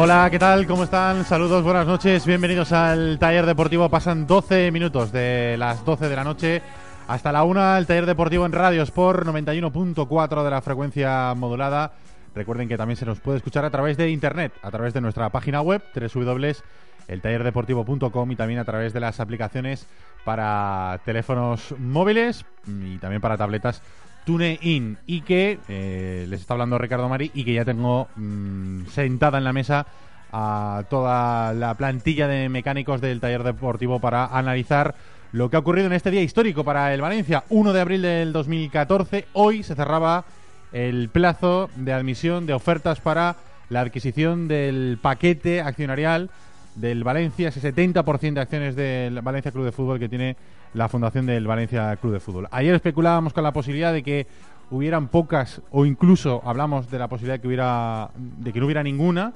Hola, ¿qué tal? ¿Cómo están? Saludos, buenas noches. Bienvenidos al taller deportivo. Pasan 12 minutos de las 12 de la noche hasta la 1. El taller deportivo en Radio Sport 91.4 de la frecuencia modulada. Recuerden que también se nos puede escuchar a través de internet, a través de nuestra página web www.eltallerdeportivo.com y también a través de las aplicaciones para teléfonos móviles y también para tabletas TuneIn y que eh, les está hablando Ricardo Mari y que ya tengo mm, sentada en la mesa a toda la plantilla de mecánicos del taller deportivo para analizar lo que ha ocurrido en este día histórico para el Valencia, 1 de abril del 2014. Hoy se cerraba el plazo de admisión de ofertas para la adquisición del paquete accionarial del Valencia, ese 70% de acciones del Valencia Club de Fútbol que tiene la fundación del Valencia Club de Fútbol. Ayer especulábamos con la posibilidad de que hubieran pocas o incluso hablamos de la posibilidad de que hubiera de que no hubiera ninguna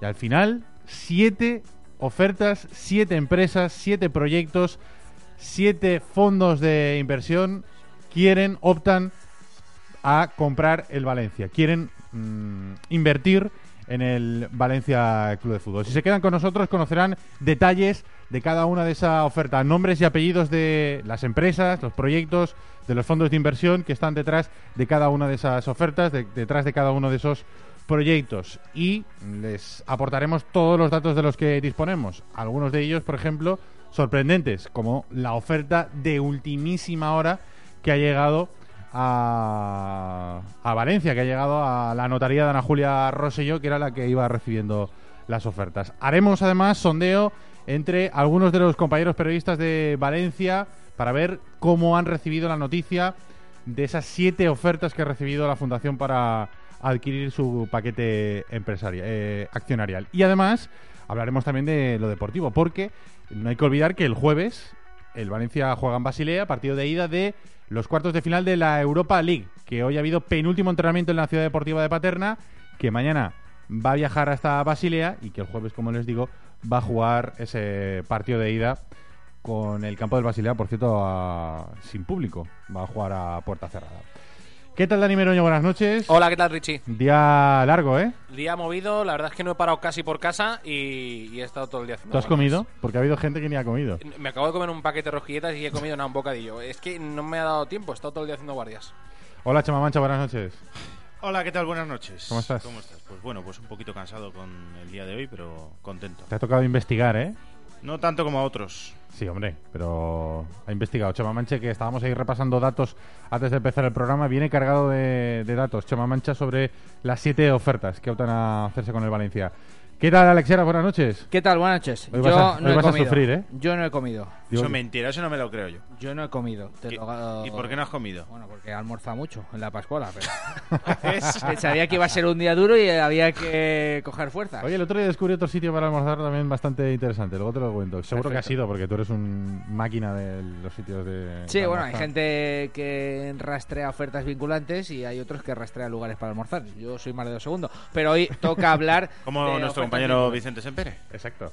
y al final siete ofertas, siete empresas, siete proyectos, siete fondos de inversión quieren optan a comprar el Valencia. Quieren mm, invertir en el Valencia Club de Fútbol. Si se quedan con nosotros conocerán detalles de cada una de esas ofertas, nombres y apellidos de las empresas, los proyectos, de los fondos de inversión que están detrás de cada una de esas ofertas, de- detrás de cada uno de esos proyectos y les aportaremos todos los datos de los que disponemos. Algunos de ellos, por ejemplo, sorprendentes, como la oferta de ultimísima hora que ha llegado a, a Valencia, que ha llegado a la notaría de Ana Julia Rosselló, que era la que iba recibiendo las ofertas. Haremos además sondeo entre algunos de los compañeros periodistas de Valencia para ver cómo han recibido la noticia de esas siete ofertas que ha recibido la Fundación para adquirir su paquete empresarial, eh, accionarial. Y además hablaremos también de lo deportivo, porque no hay que olvidar que el jueves el Valencia juega en Basilea, partido de ida de los cuartos de final de la Europa League, que hoy ha habido penúltimo entrenamiento en la ciudad deportiva de Paterna, que mañana va a viajar hasta Basilea y que el jueves, como les digo, va a jugar ese partido de ida con el campo del Basilea, por cierto, sin público. Va a jugar a puerta cerrada. ¿Qué tal, Dani Meroño? Buenas noches. Hola, ¿qué tal, Richie? Día largo, ¿eh? Día movido, la verdad es que no he parado casi por casa y, y he estado todo el día haciendo ¿Tú has comido? Porque ha habido gente que ni ha comido. Me acabo de comer un paquete de rosquilletas y he comido nada, un bocadillo. Es que no me ha dado tiempo, he estado todo el día haciendo guardias. Hola, Chema Mancha, buenas noches. Hola, ¿qué tal? Buenas noches. ¿Cómo estás? ¿Cómo estás? Pues bueno, pues un poquito cansado con el día de hoy, pero contento. Te ha tocado investigar, ¿eh? No tanto como a otros. Sí, hombre, pero ha investigado. Chema Mancha, que estábamos ahí repasando datos antes de empezar el programa, viene cargado de, de datos. Chema Mancha sobre las siete ofertas que optan a hacerse con el Valencia. ¿Qué tal, Alexera? Buenas noches. ¿Qué tal? Buenas noches. Hoy yo vas a- no hoy he vas a comido. sufrir, ¿eh? Yo no he comido. Eso es mentira, eso no me lo creo yo. Yo no he comido. Te ¿Qué- lo- ¿Y por qué no has comido? Bueno, porque he almorzado mucho en la Pascuala, pero... Sabía que iba a ser un día duro y había que coger fuerzas. Oye, el otro día descubrí otro sitio para almorzar también bastante interesante. Luego te lo cuento. Seguro que ha Perfecto. sido, porque tú eres un máquina de los sitios de. Sí, bueno, hay gente que rastrea ofertas vinculantes y hay otros que rastrean lugares para almorzar. Yo soy más de dos segundos. Pero hoy toca hablar Como de nuestro compañero. Vicente Sempere. Exacto.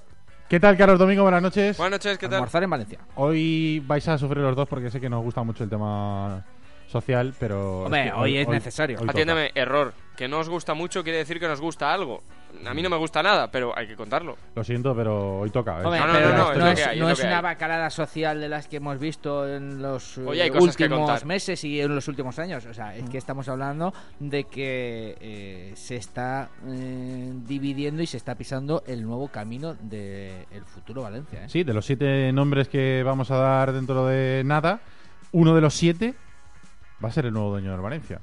¿Qué tal, Carlos Domingo? Buenas noches. Buenas noches, ¿qué tal? Almorzar en Valencia. Hoy vais a sufrir los dos porque sé que nos gusta mucho el tema social, pero... Hombre, es que hoy es necesario. toca. Atiéndeme, error. Que no os gusta mucho quiere decir que nos gusta algo. A mí no me gusta nada, pero hay que contarlo. Lo siento, pero hoy toca. ¿eh? Hombre, No, no, pero no, no, no, es hay, no una bacalada social de las que hemos visto en los Oye, eh, últimos meses y en los últimos años. O sea, es que estamos hablando de que eh, se está eh, dividiendo y se está pisando el nuevo camino del futuro Valencia. ¿eh? Sí, de los siete nombres que vamos a dar dentro de nada, uno de los siete va a ser el nuevo dueño del Valencia.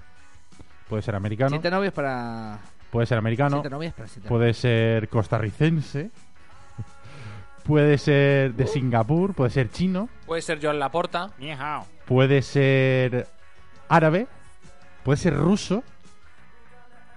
Puede ser americano, Siete novios para. Puede ser americano, Siete novias para siete puede ser costarricense, puede ser de Singapur, puede ser chino, Puede ser Joan Laporta. Puede ser árabe, puede ser ruso.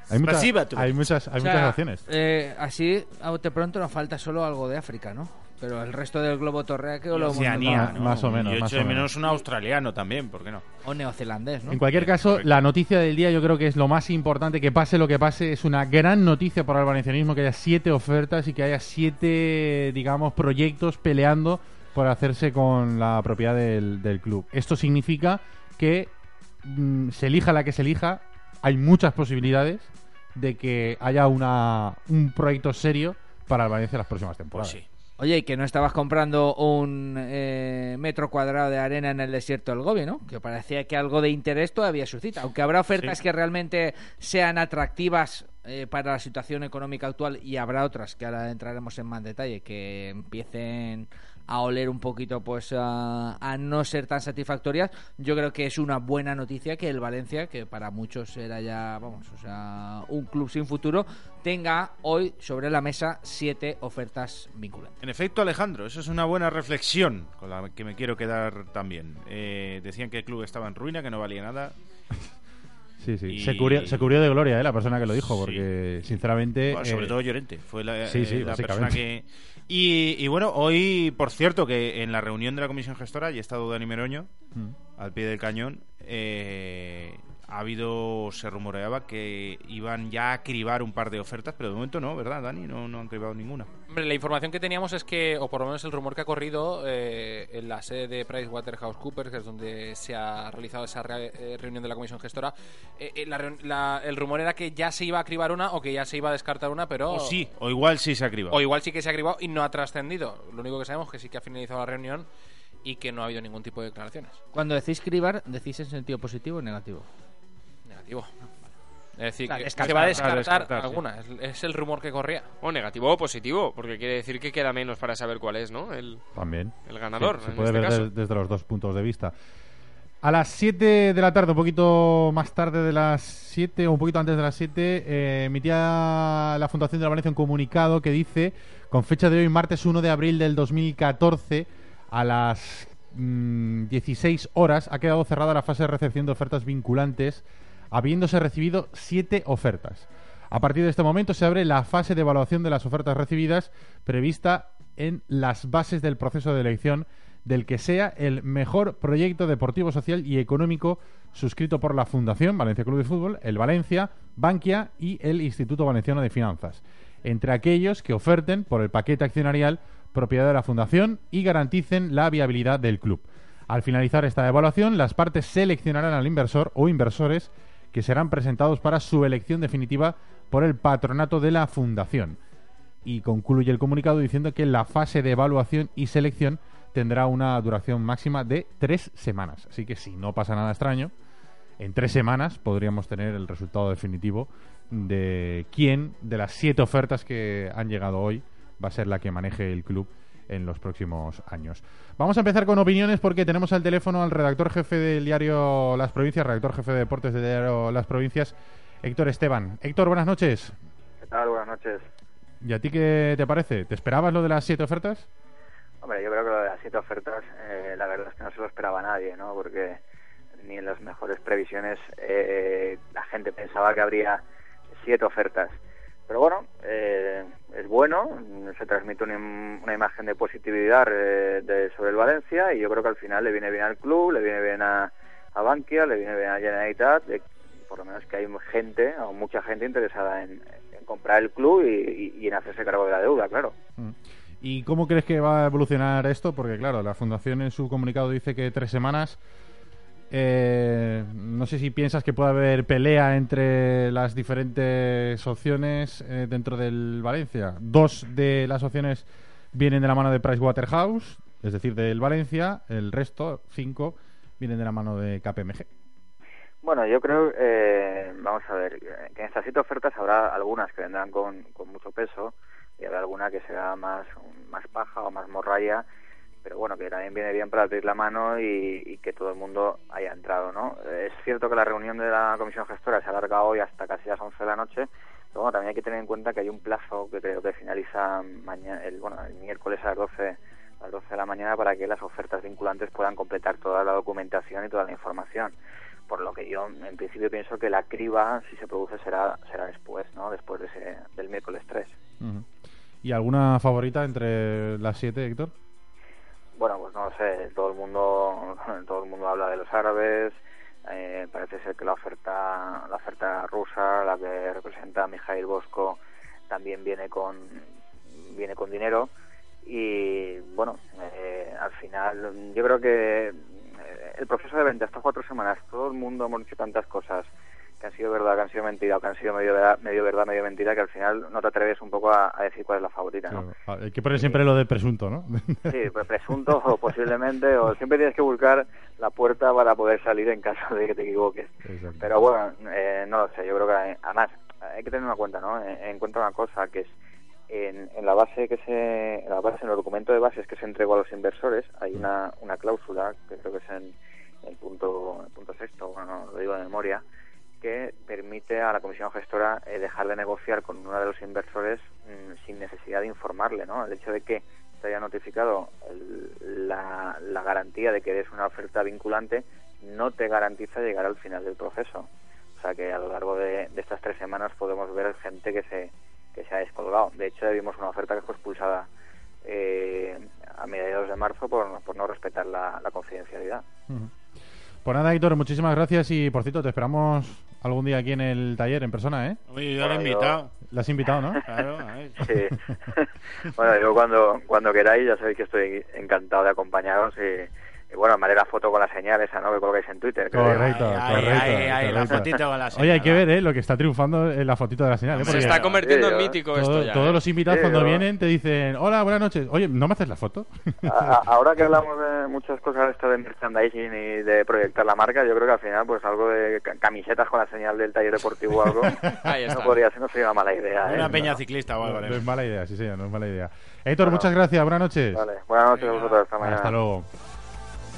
Hay muchas, hay muchas, hay O sea, muchas opciones. eh, así, a bote pronto, nos falta solo algo de África, ¿no? Pero el resto del globo terráqueo lo hemos Oceanía, más- ¿no? más o menos, Yo más echo o de menos menos. un australiano también, ¿por qué no? O neozelandés, ¿no? En cualquier caso, correcto. la noticia del día yo creo que es lo más importante, que pase lo que pase, es una gran noticia para el valencianismo que haya siete ofertas y que haya siete, digamos, proyectos peleando por hacerse con la propiedad del, del club. Esto significa que mm, se elija la que se elija, hay muchas posibilidades de que haya una, un proyecto serio para el Valencia en las próximas Pues temporadas. sí. Oye, y que no estabas comprando un eh, metro cuadrado de arena en el desierto del Gobi, ¿no? Que parecía que algo de interés todavía suscita. Aunque habrá ofertas Sí. que realmente sean atractivas eh, para la situación económica actual y habrá otras que ahora entraremos en más detalle que empiecen a oler un poquito pues a, a no ser tan satisfactorias yo creo que es una buena noticia que el Valencia que para muchos era ya vamos o sea un club sin futuro tenga hoy sobre la mesa siete ofertas vinculantes En efecto, Alejandro, eso es una buena reflexión con la que me quiero quedar también. Eh, decían que el club estaba en ruina, que no valía nada. Sí, sí. Y- Se, cubrió, se cubrió de gloria, ¿eh? La persona que lo dijo, Sí. porque sinceramente... Bueno, sobre eh, todo Llorente, fue la, sí, sí, eh, la persona que... Y, y bueno, hoy, por cierto, que en la reunión de la comisión gestora ya ha estado Dani Meroño, mm. al pie del cañón, eh, ha habido, se rumoreaba que iban ya a cribar un par de ofertas, pero de momento no, ¿verdad, Dani? No, no han cribado ninguna. Hombre, la información que teníamos es que, o por lo menos el rumor que ha corrido eh, en la sede de PricewaterhouseCoopers, que es donde se ha realizado esa re- eh, reunión de la comisión gestora, eh, eh, la la- el rumor era que ya se iba a cribar una o que ya se iba a descartar una, pero... O sí, o igual sí se ha cribado. O igual sí que se ha cribado y no ha trascendido. Lo único que sabemos es que sí que ha finalizado la reunión y que no ha habido ningún tipo de declaraciones. cuando decís cribar decís en sentido positivo o negativo Negativo. Es decir, Claro, que descartar, se va a descartar, descartar, sí. alguna. Es, es el rumor que corría. O negativo o positivo, porque quiere decir que queda menos para saber cuál es, ¿no? El, También. el ganador, Sí, se en puede este ver caso. de- desde los dos puntos de vista. A las 7 de la tarde, un poquito más tarde de las 7 o un poquito antes de las 7, eh, emitía la Fundación de la Valencia un comunicado que dice, con fecha de hoy, martes 1 de abril del 2014, a las mm, 16 horas, ha quedado cerrada la fase de recepción de ofertas vinculantes, habiéndose recibido 7 ofertas. A partir de este momento se abre la fase de evaluación de las ofertas recibidas prevista en las bases del proceso de elección del que sea el mejor proyecto deportivo, social y económico suscrito por la Fundación Valencia Club de Fútbol, el Valencia, Bankia y el Instituto Valenciano de Finanzas, entre aquellos que oferten por el paquete accionarial propiedad de la Fundación y garanticen la viabilidad del club. Al finalizar esta evaluación, las partes seleccionarán al inversor o inversores que serán presentados para su elección definitiva por el patronato de la Fundación. Y concluye el comunicado diciendo que la fase de evaluación y selección tendrá una duración máxima de tres semanas. Así que si no pasa nada extraño, en tres semanas podríamos tener el resultado definitivo de quién de las siete ofertas que han llegado hoy va a ser la que maneje el club en los próximos años. Vamos a empezar con opiniones porque tenemos al teléfono al redactor jefe del diario Las Provincias, redactor jefe de deportes del diario Las Provincias, Héctor Esteban. Héctor, buenas noches. ¿Qué tal? Buenas noches. ¿Y a ti qué te parece? ¿Te esperabas lo de las siete ofertas? Hombre, yo creo que lo de las siete ofertas, eh, la verdad es que no se lo esperaba nadie, ¿no? Porque ni en las mejores previsiones eh, la gente pensaba que habría siete ofertas. Pero bueno, eh, es bueno, se transmite una, una imagen de positividad eh, de- sobre el Valencia y yo creo que al final le viene bien al club, le viene bien a, a Bankia, le viene bien a Generalitat, de- por lo menos que hay gente o mucha gente interesada en, comprar el club y, y- y en hacerse cargo de la deuda, claro. Mm. ¿Y cómo crees que va a evolucionar esto? Porque claro, la Fundación en su comunicado dice que tres semanas. Eh, no sé si piensas que puede haber pelea entre las diferentes opciones eh, dentro del Valencia. Dos de las opciones vienen de la mano de Pricewaterhouse, es decir, del Valencia. El resto, cinco, vienen de la mano de KPMG. Bueno, yo creo, eh, vamos a ver, que en estas siete ofertas habrá algunas que vendrán con, mucho peso y habrá alguna que será más, más paja o más morralla, pero bueno, que también viene bien para abrir la mano y, que todo el mundo haya entrado, ¿no? Es cierto que la reunión de la comisión gestora se alarga hoy hasta casi las 11 de la noche, pero bueno, también hay que tener en cuenta que hay un plazo que creo que finaliza mañana, el, bueno, el miércoles a las 12 a las 12 de la mañana para que las ofertas vinculantes puedan completar toda la documentación y toda la información por lo que yo en principio pienso que la criba si se produce será será después no después de ese, del miércoles 3 Ujú. ¿Y alguna favorita entre las siete, Héctor? Bueno pues no sé todo el mundo todo el mundo habla de los árabes eh, parece ser que la oferta la oferta rusa la que representa Mijail Bosco también viene con viene con dinero. Y bueno eh, al final yo creo que eh, el proceso de venta estas cuatro semanas todo el mundo hemos dicho tantas cosas que han sido verdad que han sido mentira o que han sido medio verdad medio verdad medio mentira que al final no te atreves un poco a, a decir cuál es la favorita ¿no? Claro. Hay que poner siempre lo de presunto, ¿no? Sí, pues presunto o posiblemente, o siempre tienes que buscar la puerta para poder salir en caso de que te equivoques. Exacto. Pero bueno, eh, no lo sé, yo creo que eh, además hay que tener una cuenta, ¿no? En, en cuenta una cosa que es en, en la base que se, en la base, en el documento de bases que se entregó a los inversores, hay una, una cláusula que creo que es en el punto, el punto sexto, bueno, lo digo de memoria, que permite a la comisión gestora eh, dejar de negociar con uno de los inversores mm, sin necesidad de informarle, ¿no? El hecho de que te haya notificado la, garantía de que eres una oferta vinculante no te garantiza llegar al final del proceso. O sea que a lo largo de, estas tres semanas podemos ver gente que se que se ha descolgado. De hecho, vimos una oferta que fue expulsada eh, a mediados de marzo por, por no respetar la, confidencialidad. Ujú. Pues nada, Héctor, muchísimas gracias y por cierto, te esperamos algún día aquí en el taller en persona, ¿eh? Oye, yo lo he Bueno, yo- invitado. La has invitado, ¿no? Claro, a ver. Sí. bueno, yo cuando, cuando queráis, ya sabéis que estoy encantado de acompañaros y, y bueno, me haré la foto con la señal esa, ¿no? Que colgáis en Twitter. Correcto, ay, correcto. ay, la fotito con la Oye, hay que señal, ver, ¿eh? Lo que está triunfando en la fotito de la señal, ¿eh? Se está convirtiendo Sí, en yo- mítico todo- esto ya. todos ¿eh? los invitados Sí, cuando yo- vienen te dicen, hola, buenas noches. Oye, ¿no me haces la foto? A- ahora que hablamos de muchas cosas esto de merchandising y de proyectar la marca, yo creo que al final pues algo de ca- camisetas con la señal del taller deportivo o algo Ahí no podría ser, no sería una mala idea. ¿eh? Una peña ciclista o algo. no, ¿eh? es mala idea, sí, señor, no es mala idea. Héctor, Bueno. muchas gracias, buenas noches. Vale, buenas noches a vosotros, hasta mañana. Hasta luego.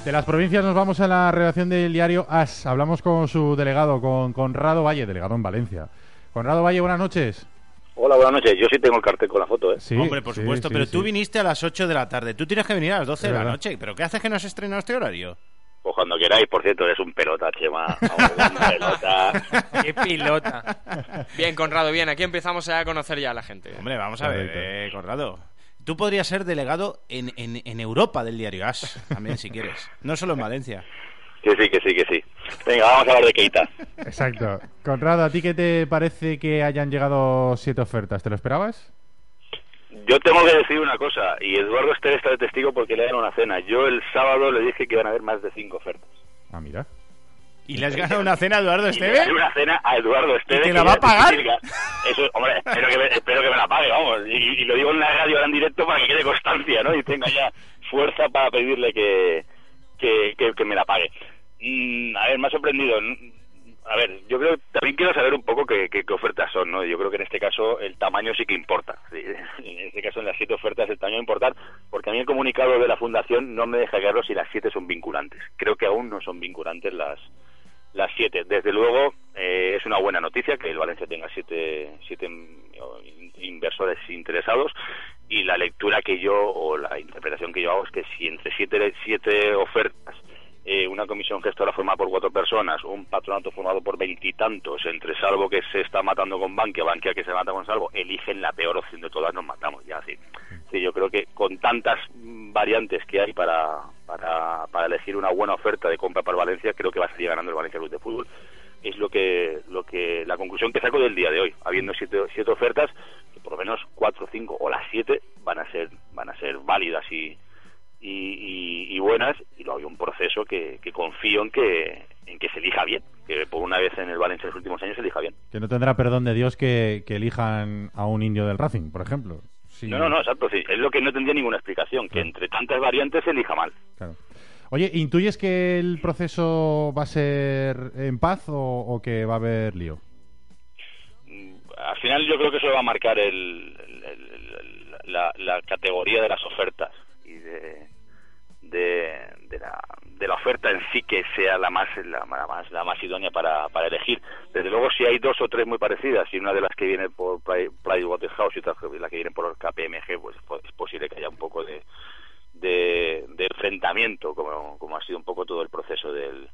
De las provincias nos vamos a la redacción del diario AS. Hablamos con su delegado, con Conrado Valle, delegado en Valencia. Conrado Valle, buenas noches. Hola, buenas noches. Yo sí tengo el cartel con la foto, ¿eh? Sí, Hombre, por sí, supuesto, sí, pero sí. tú viniste a las 8 de la tarde. Tú tienes que venir a las 12 Es de la noche. ¿Pero qué haces que no has estrenado este horario? Pues cuando queráis, por cierto, eres un pelota, Chema. Vamos, un pelota. Qué pilota. Bien, Conrado, bien. Aquí empezamos a conocer ya a la gente. Hombre, vamos a ver, eh, Conrado. Tú podrías ser delegado en, en, en Europa del diario As, también, si quieres. No solo en Valencia. Que sí, que sí, que sí. Venga, vamos a hablar de Keita. Exacto. Conrado, ¿a ti qué te parece que hayan llegado siete ofertas? ¿Te lo esperabas? Yo tengo que decir una cosa, y Eduardo Ester está de testigo porque le dan una cena. Yo el sábado le dije que iban a haber más de cinco ofertas. Ah, mira. ¿Y le has ganado una cena a Eduardo Y le Esteve? una cena a Eduardo Ester. te la va a pagar? Eso, hombre, espero que, me, espero que me la pague, vamos. Y, y lo digo en la radio ahora en directo para que quede constancia, ¿no? Y tenga ya fuerza para pedirle que, que, que, que me la pague. Mm, a ver, me ha sorprendido. A ver, yo creo también quiero saber un poco qué, qué, qué ofertas son, ¿no? Yo creo que en este caso el tamaño sí que importa. Sí, En este caso, en las siete ofertas, el tamaño importa, porque a mí el comunicado de la Fundación no me deja claro si las siete son vinculantes. Creo que aún no son vinculantes las las siete. Desde luego, eh, es una buena noticia que el Valencia tenga siete, siete in- inversores interesados y la lectura que yo, o la interpretación que yo hago es que si entre siete, siete ofertas eh, una comisión gestora formada por cuatro personas, un patronato formado por veintitantos, entre Salvo que se está matando con Bankia, Bankia que se mata con Salvo, eligen la peor opción de todas, nos matamos ya, sí. Sí, yo creo que con tantas variantes que hay para, para, para elegir una buena oferta de compra para Valencia, creo que va a salir ganando el Valencia Club de Fútbol. Es lo que, lo que, la conclusión que saco del día de hoy, habiendo siete, siete ofertas, que por lo menos cuatro, cinco o las siete van a ser, van a ser válidas y, y, y- buenas y lo hay un proceso que, que confío en que, en que se elija bien, que por una vez en el Valencia en los últimos años se elija bien. Que no tendrá perdón de Dios que elijan a un indio del Racing, por ejemplo. Sí, No, no, no, exacto, sí, es lo que no tendría ninguna explicación, que entre tantas variantes se elija mal. Claro. Oye, ¿intuyes que el proceso va a ser en paz o, o que va a haber lío? al final yo creo que eso va a marcar el, el- el- el- la, la categoría de las ofertas y de, de, de la, de la oferta en sí que sea la más la, más la más idónea para, para elegir desde luego si hay dos o tres muy parecidas y una de las que viene por Pri- Pricewaterhouse y otra la que viene por KPMG pues po- es posible que haya un poco de de, enfrentamiento como, como ha sido un poco todo el proceso del,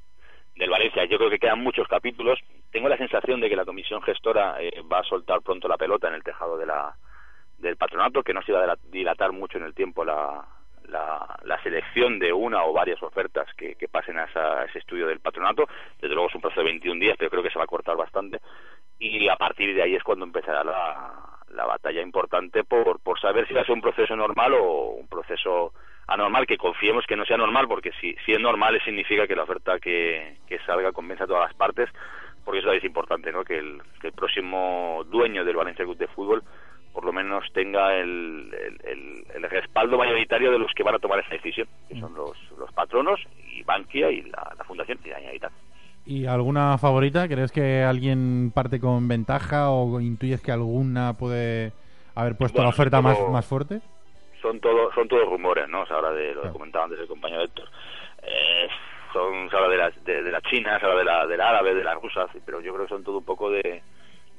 del Valencia. Yo creo que quedan muchos capítulos. Tengo la sensación de que la comisión gestora eh, va a soltar pronto la pelota en el tejado de la, del patronato, que no se va a dila- dilatar mucho en el tiempo la, la, la selección de una o varias ofertas que, que pasen a, esa- ese estudio del patronato. Desde luego es un proceso de 21 días, pero creo que se va a cortar bastante. Y a partir de ahí es cuando empezará la, la batalla importante por, por saber si va a ser un proceso normal o un proceso anormal, que confiemos que no sea normal, porque si, si es normal significa que la oferta que, que salga convence a todas las partes, porque eso es importante, ¿no? que, el, que el próximo dueño del Valencia Club de Fútbol por lo menos tenga el, el, el- el respaldo mayoritario de los que van a tomar esa decisión, que son los, los patronos y Bankia y la, la Fundación y, y tal. ¿Y alguna favorita? ¿Crees que alguien parte con ventaja o intuyes que alguna puede haber puesto Bueno, la oferta más, todo- más fuerte? son todo son todos rumores no se habla de lo que comentaba antes el compañero Héctor Eh, son se habla de las de, de la China se habla de la del árabe de la rusa pero yo creo que son todo un poco de,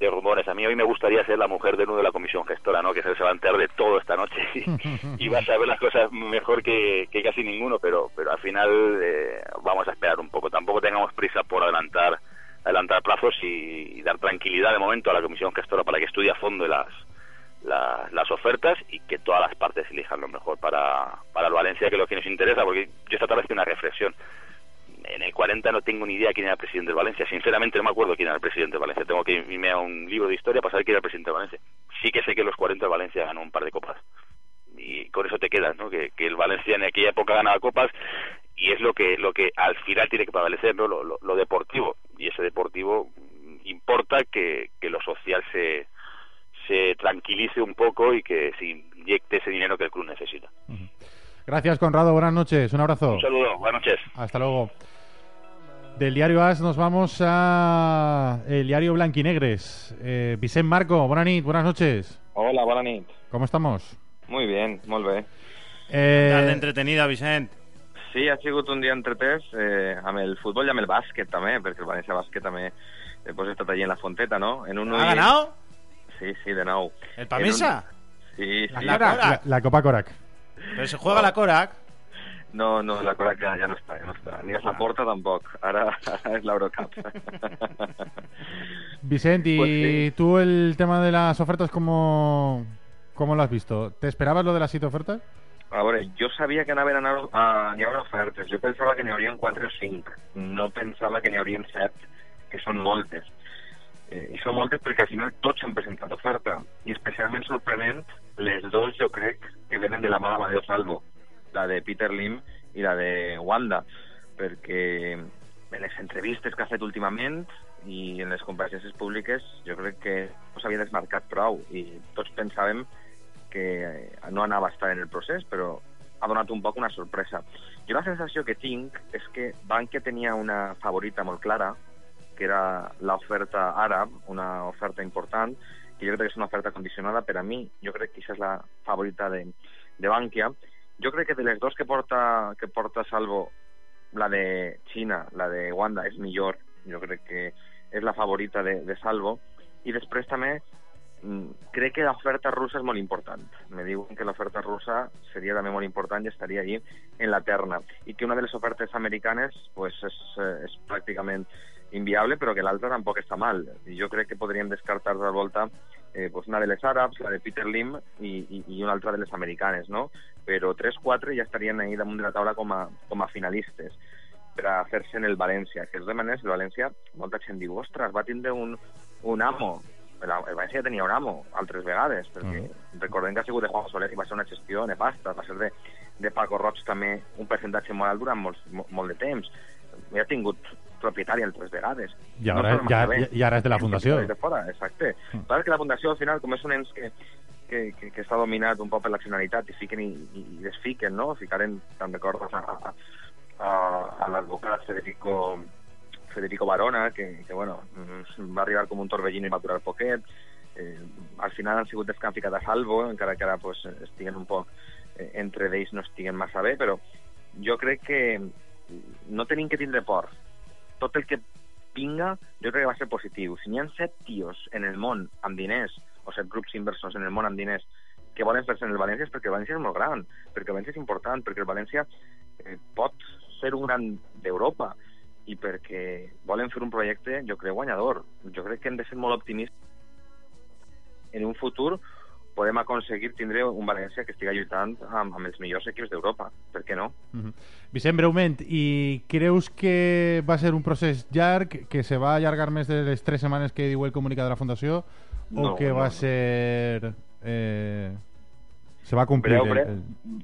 de rumores. A mí hoy me gustaría ser la mujer de uno de la comisión gestora no que se va a enterar de todo esta noche y, y va a saber las cosas mejor que, casi ninguno pero pero al final eh, vamos a esperar un poco. Tampoco tengamos prisa por adelantar adelantar plazos y, dar tranquilidad de momento a la comisión gestora para que estudie a fondo las la- las ofertas y que todas las partes elijan lo mejor para, para el Valencia, que es lo que nos interesa, porque yo esta tarde hice una reflexión. En el 40 no tengo ni idea quién era el presidente del Valencia. Sinceramente no me acuerdo quién era el presidente del Valencia. Tengo que irme a un libro de historia para saber quién era el presidente del Valencia. Sí que sé que en los 40 el Valencia ganó un par de copas. Y con eso te quedas, ¿no? Que, que el Valencia en aquella época ganaba copas y es lo que lo que al final tiene que prevalecer, ¿no? Lo, lo- lo deportivo. Y ese deportivo importa que, que lo social se, se tranquilice un poco y que se inyecte ese dinero que el club necesita. Gracias, Conrado. Buenas noches. Un abrazo. Un saludo, buenas noches. Hasta luego. Del diario AS nos vamos a el diario Blanquinegres. Eh, Vicent Marco, buenas nit, buenas noches. Hola, bona nit. ¿Cómo estamos? Muy bien, molt bé. Eh, Tarda entretenida, Vicent. Sí, ha sigut un dia entretès eh, amb el futbol i amb el bàsquet també, perquè el València Bàsquet també eh, pues, estat allí en la Fonteta, no? En un ¿Ha ganado? Sí, sí, de nou. ¿El un- Sí, sí. La la, la Copa Corac. Pero se juega la Korak. No, no, la Cora ja, ja no està, ja no està. Ni és la porta tampoc. Ara, ara és l'Eurocup. Vicent, ¿y Pues sí. tú el tema de las ofertas cómo, cómo lo has visto? ¿Te esperabas lo de las siete ofertas? A veure, jo sabia que anaven a anar a, n'hi haurà ofertes. Jo pensava que n'hi haurien 4 o 5. No pensava que n'hi haurien 7, que són moltes. Eh, I són moltes perquè al final tots han presentat oferta. I especialment sorprenent, les dos jo crec que venen de la mà d'Amadeo Salvo. La de Peter Lim i la de Wanda. Perquè en les entrevistes que ha fet últimament i en les compareixences públiques jo crec que no s'havia desmarcat prou i tots pensàvem que no anava a estar en el procés, però ha donat un poc una sorpresa. Jo la sensació que tinc és que Bankia tenia una favorita molt clara, que era l'oferta àrab, una oferta important, que jo crec que és una oferta condicionada per a mi. Jo crec que aquesta és la favorita de, de Bankia. Jo crec que de les dos que porta, que porta Salvo, la de Xina, la de Wanda, és millor. Jo crec que és la favorita de, de Salvo. I després també mm, crec que l'oferta russa és molt important. Me diuen que l'oferta russa seria també molt important i estaria allí en la terna. I que una de les ofertes americanes pues, és, eh, és pràcticament inviable, però que l'altra tampoc està mal. I jo crec que podríem descartar de volta eh, pues una de les àrabs, la de Peter Lim i, i, i una altra de les americanes, no? Però 3-4 ja estarien ahí damunt de la taula com a, com a finalistes per a fer-se en el València, que és de manera el València, molta gent diu, ostres, va tindre un, un amo el, el València ja tenia un amo altres vegades, perquè recordem que ha sigut de Juan Soler i va ser una gestió nefasta, va ser de, de Paco Roig també un percentatge molt alt durant molts, mo- molt de temps. Ja ha tingut propietari altres vegades. I ara- massa ja- ja- i ara és de la fundació. De fora, exacte. Clar que la fundació al final, com és un ens que, que, que, que està dominat un poc per l'accionalitat i fiquen i, i, i desfiquen, no? Ficaren, te'n recordes, a, a, a, a l'advocat Federico Federico Barona, que, que bueno, mm, va arribar com un torbellino i va durar poquet. Eh, al final han sigut els que han ficat a salvo, encara que ara pues, estiguen un poc eh, entre d'ells no estiguen massa bé, però jo crec que no tenim que tindre por. Tot el que vinga, jo crec que va ser positiu. Si n'hi ha set tios en el món amb diners, o set grups inversors en el món amb diners, que volen fer-se en el València és perquè el València és molt gran, perquè el València és important, perquè el València eh, pot ser un gran d'Europa i perquè volen fer un projecte, jo crec, guanyador. Jo crec que hem de ser molt optimistes. En un futur podem aconseguir tindre un València que estigui lluitant amb, amb els millors equips d'Europa. Per què no? Mhm. Vicent, breument, i creus que va ser un procés llarg, que se va allargar més de les tres setmanes que diu el comunicat de la Fundació, o No, que no, va no. ser... Eh, se va complir Breu, breu,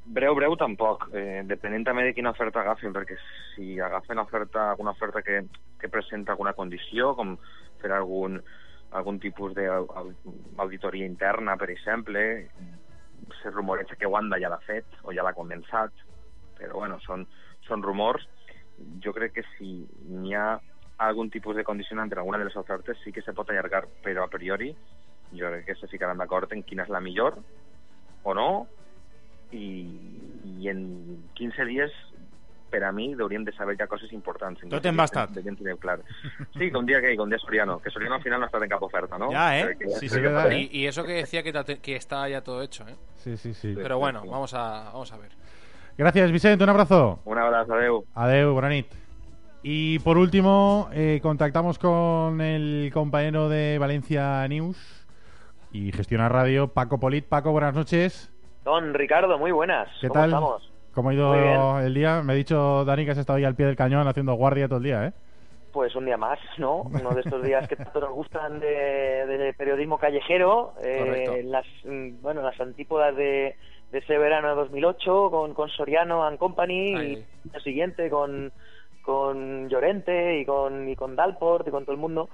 breu, breu tampoc, eh, depenent també de quina oferta agafen, perquè si agafen oferta, alguna oferta que, que presenta alguna condició, com fer algun, algun tipus d'auditoria interna, per exemple, se rumoreja que Wanda ja l'ha fet o ja l'ha condensat, però bueno, són, són rumors. Jo crec que si n'hi ha algun tipus de condicionant en alguna de les ofertes sí que se pot allargar, però a priori jo crec que se ficaran d'acord en quina és la millor o no i, i en 15 dies per a mi hauríem de saber ja coses importants. Tot 15 hem bastat. Clar. Sí, com dia que com dia Soriano, que Soriano al final no ha estat en cap oferta, ¿no? Ya, ¿eh? Que- Sí, sí, que verdad, ¿eh? Y, eso que decía que, que está ya todo hecho, ¿eh? Sí, sí, sí. Pero bueno, vamos a, vamos a ver. Gracias, Vicente, un abrazo. Un abrazo, adeu. Adeu, bona nit. Y por último, eh, contactamos con el compañero de Valencia News y Gestiona Radio, Paco Polit. Paco, buenas noches. Don Ricardo, muy buenas. ¿Qué ¿Cómo tal? estamos? ¿Cómo ha ido el día? Me ha dicho Dani que has estado ahí al pie del cañón haciendo guardia todo el día, ¿eh? Pues un día más, ¿no? Uno de estos días que tanto nos gustan de, de periodismo callejero, eh, las mm, bueno las antípodas de, de ese verano de 2008 con, con Soriano and Company Ahí. y el siguiente con con Llorente y con y con Dalport y con todo el mundo.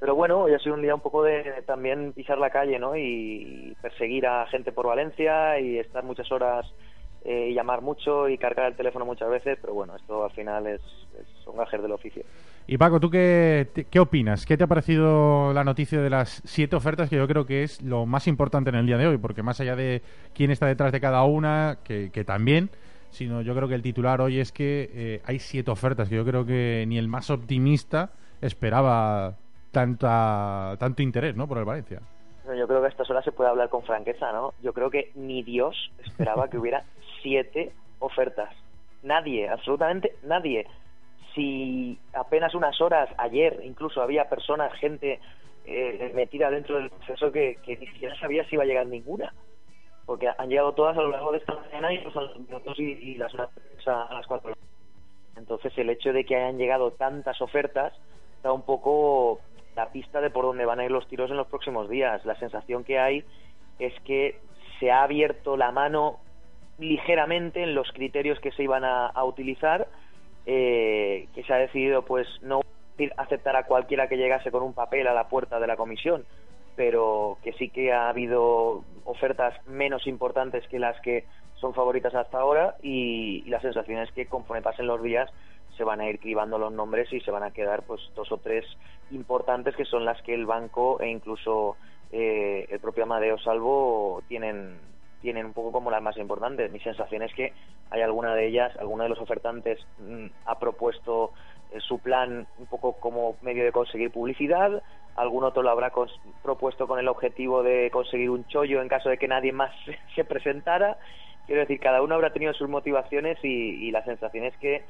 Pero bueno, hoy ha sido un día un poco de, de también pisar la calle, ¿no? Y perseguir a gente por Valencia y estar muchas horas eh, y llamar mucho y cargar el teléfono muchas veces, pero bueno, esto al final es, es un gajer del oficio. Y Paco, ¿tú qué, qué opinas? ¿Qué te ha parecido la noticia de las siete ofertas que yo creo que es lo más importante en el día de hoy? Porque más allá de quién está detrás de cada una, que, que también, sino yo creo que el titular hoy es que eh, hay siete ofertas que yo creo que ni el más optimista esperaba tanta, tanto interés ¿no? por el Valencia. Yo creo que a estas horas se puede hablar con franqueza, ¿no? Yo creo que ni Dios esperaba que hubiera siete ofertas. Nadie, absolutamente nadie. Si apenas unas horas, ayer incluso había personas, gente eh, metida dentro del proceso que, que ni siquiera sabía si iba a llegar ninguna. Porque han llegado todas a lo largo de esta mañana y los y, y las a las cuatro. Entonces el hecho de que hayan llegado tantas ofertas da un poco la pista de por dónde van a ir los tiros en los próximos días. La sensación que hay es que se ha abierto la mano ligeramente en los criterios que se iban a, utilizar, eh, que se ha decidido pues no aceptar a cualquiera que llegase con un papel a la puerta de la comisión, pero que sí que ha habido ofertas menos importantes que las que son favoritas hasta ahora y, y la sensación es que conforme pasen los días se van a ir cribando los nombres y se van a quedar pues dos o tres importantes que son las que el banco e incluso eh, el propio Amadeo Salvo tienen tienen un poco como las más importantes. Mi sensación es que hay alguna de ellas, alguno de los ofertantes mm, ha propuesto eh, su plan un poco como medio de conseguir publicidad, algún otro lo habrá cons- propuesto con el objetivo de conseguir un chollo en caso de que nadie más se presentara. Quiero decir, cada uno habrá tenido sus motivaciones y, la sensación es que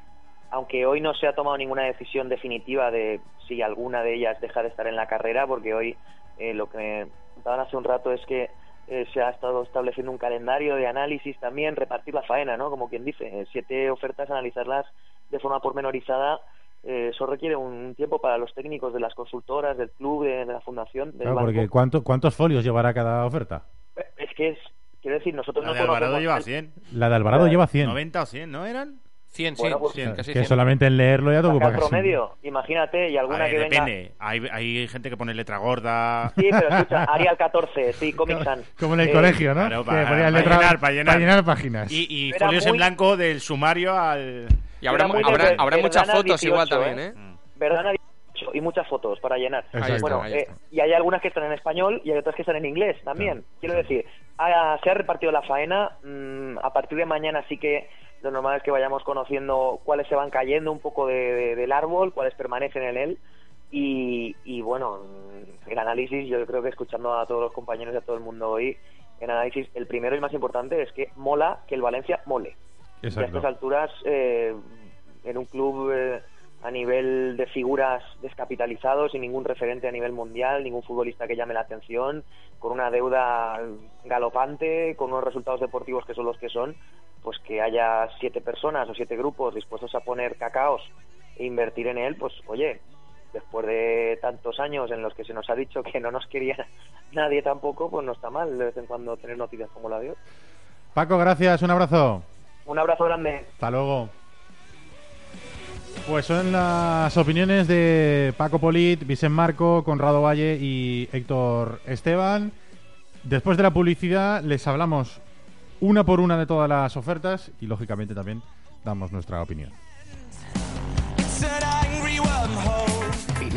aunque hoy no se ha tomado ninguna decisión definitiva de si alguna de ellas deja de estar en la carrera, porque hoy eh, lo que me contaban hace un rato es que eh, se ha estado estableciendo un calendario de análisis también, repartir la faena, ¿no? Como quien dice, eh, siete ofertas, analizarlas de forma pormenorizada Eh, eso requiere un tiempo para los técnicos de las consultoras, del club, de, de la fundación, del Claro, banco. porque ¿cuánto, ¿cuántos folios llevará cada oferta? Es que es, quiero decir, nosotros La no de Alvarado lleva el- 100. La de Alvarado lleva 100. 90 o 100, ¿no eran? 100, Bueno, sí, pues- 100, casi que 100. solamente en leerlo ya te ocupa sacar casi. promedio, imagínate, y A alguna ver, que venga... depende. Hay, hay gente que pone letra gorda. Sí, pero escucha, Arial 14, sí, Comic Sans. Como en el Eh, colegio, ¿no? Claro, Que para- ponía para letra- llenar, para llenar. páginas. Y, y en blanco del sumario al. Y habrá, Era muy habrá, de- habrá muchas fotos 18, igual también, ¿eh? ¿eh? Verdad, 18, y muchas fotos para llenar. Exacto. Bueno, eh, y hay algunas que están en español y hay otras que están en inglés también. Quiero decir, ha- se ha repartido la faena. mm, a partir de mañana sí que lo normal es que vayamos conociendo cuáles se van cayendo un poco de- de- del árbol, cuáles permanecen en él. Y, y bueno, el análisis, yo creo que escuchando a todos los compañeros y a todo el mundo hoy, el análisis, el primero y más importante es que mola que el Valencia mole. Y a estas alturas, eh, en un club eh, a nivel de figuras descapitalizado, sin ningún referente a nivel mundial, ningún futbolista que llame la atención, con una deuda galopante, con unos resultados deportivos que son los que son, pues que haya siete personas o siete grupos dispuestos a poner cacaos e invertir en él, pues oye, después de tantos años en los que se nos ha dicho que no nos quería nadie tampoco, pues no está mal de vez en cuando tener noticias como la de hoy. Paco, gracias, un abrazo. Un abrazo grande. Hasta luego. Pues son las opiniones de Paco Polit, Vicente Marco, Conrado Valle y Héctor Esteban. Después de la publicidad les hablamos una por una de todas las ofertas y lógicamente también damos nuestra opinión.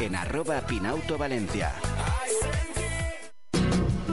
en arroba Pinauto Valencia.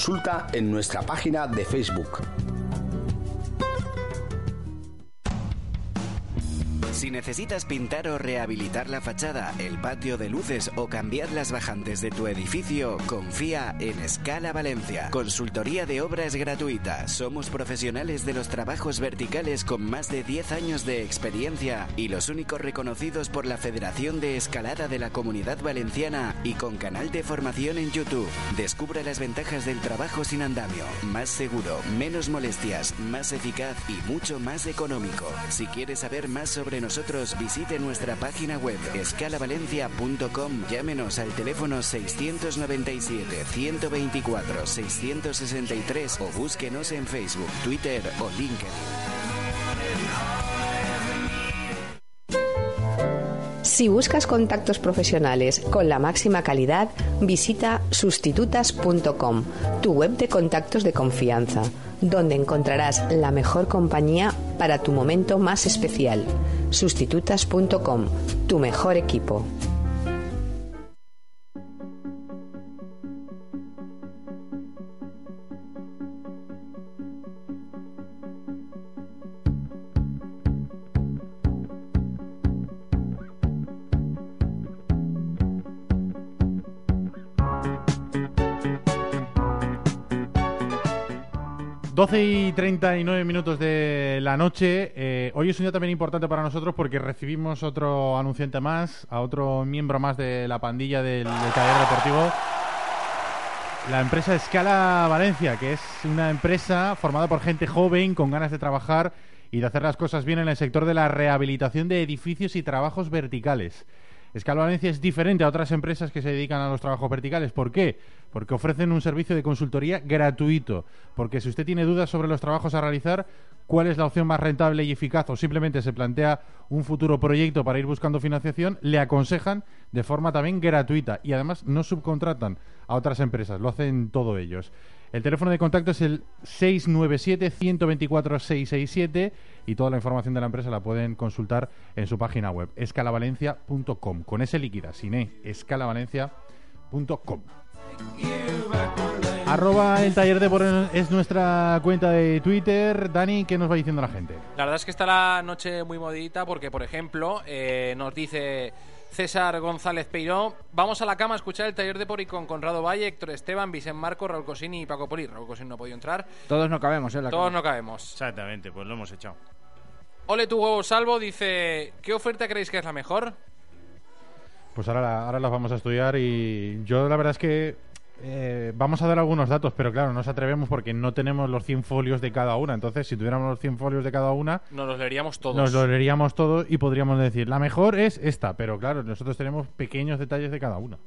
consulta en nuestra página de Facebook. Si necesitas pintar o rehabilitar la fachada, el patio de luces o cambiar las bajantes de tu edificio, confía en Escala Valencia. Consultoría de obras gratuita. Somos profesionales de los trabajos verticales con más de 10 años de experiencia y los únicos reconocidos por la Federación de Escalada de la Comunidad Valenciana y con canal de formación en YouTube. Descubre las ventajas del trabajo sin andamio. Más seguro, menos molestias, más eficaz y mucho más económico. Si quieres saber más sobre nosotros, visite nuestra página web escalavalencia.com. Llámenos al teléfono 697 124 663 o búsquenos en Facebook, Twitter o LinkedIn. Si buscas contactos profesionales con la máxima calidad, visita sustitutas.com, tu web de contactos de confianza, donde encontrarás la mejor compañía para tu momento más especial. Sustitutas.com, tu mejor equipo. Doce y 39 minutos de la noche. Eh, hoy es un día también importante para nosotros porque recibimos otro anunciante más, a otro miembro más de la pandilla del, del taller deportivo. La empresa Escala Valencia, que es una empresa formada por gente joven con ganas de trabajar y de hacer las cosas bien en el sector de la rehabilitación de edificios y trabajos verticales. Escala Valencia es diferente a otras empresas que se dedican a los trabajos verticales. ¿Por qué? Porque ofrecen un servicio de consultoría gratuito. Porque si usted tiene dudas sobre los trabajos a realizar, cuál es la opción más rentable y eficaz o simplemente se plantea un futuro proyecto para ir buscando financiación, le aconsejan de forma también gratuita y además no subcontratan a otras empresas, lo hacen todo ellos. El teléfono de contacto es el 697-124-667 y toda la información de la empresa la pueden consultar en su página web, escalavalencia.com. Con ese líquida, sin E, escalavalencia.com. Arroba el taller de por es nuestra cuenta de Twitter. Dani, ¿qué nos va diciendo la gente? La verdad es que está la noche muy modita porque, por ejemplo, eh, nos dice César González Peiró, vamos a la cama a escuchar el taller de Pori con Conrado Valle, Héctor Esteban, Vicente Marco, Raúl Cosini y Paco Poli. Raúl Cosini no ha podido entrar. Todos no cabemos, ¿eh? La Todos cama. no cabemos. Exactamente, pues lo hemos echado. Ole tu huevo salvo dice, ¿qué oferta creéis que es la mejor? Pues ahora, la- ahora las vamos a estudiar y yo la verdad es que eh, vamos a dar algunos datos, pero claro, no nos atrevemos porque no tenemos los 100 folios de cada una. Entonces, si tuviéramos los 100 folios de cada una, Nos los leeríamos todos. nos lo leeríamos todo y podríamos decir, la mejor es esta, pero claro, nosotros tenemos pequeños detalles de cada una.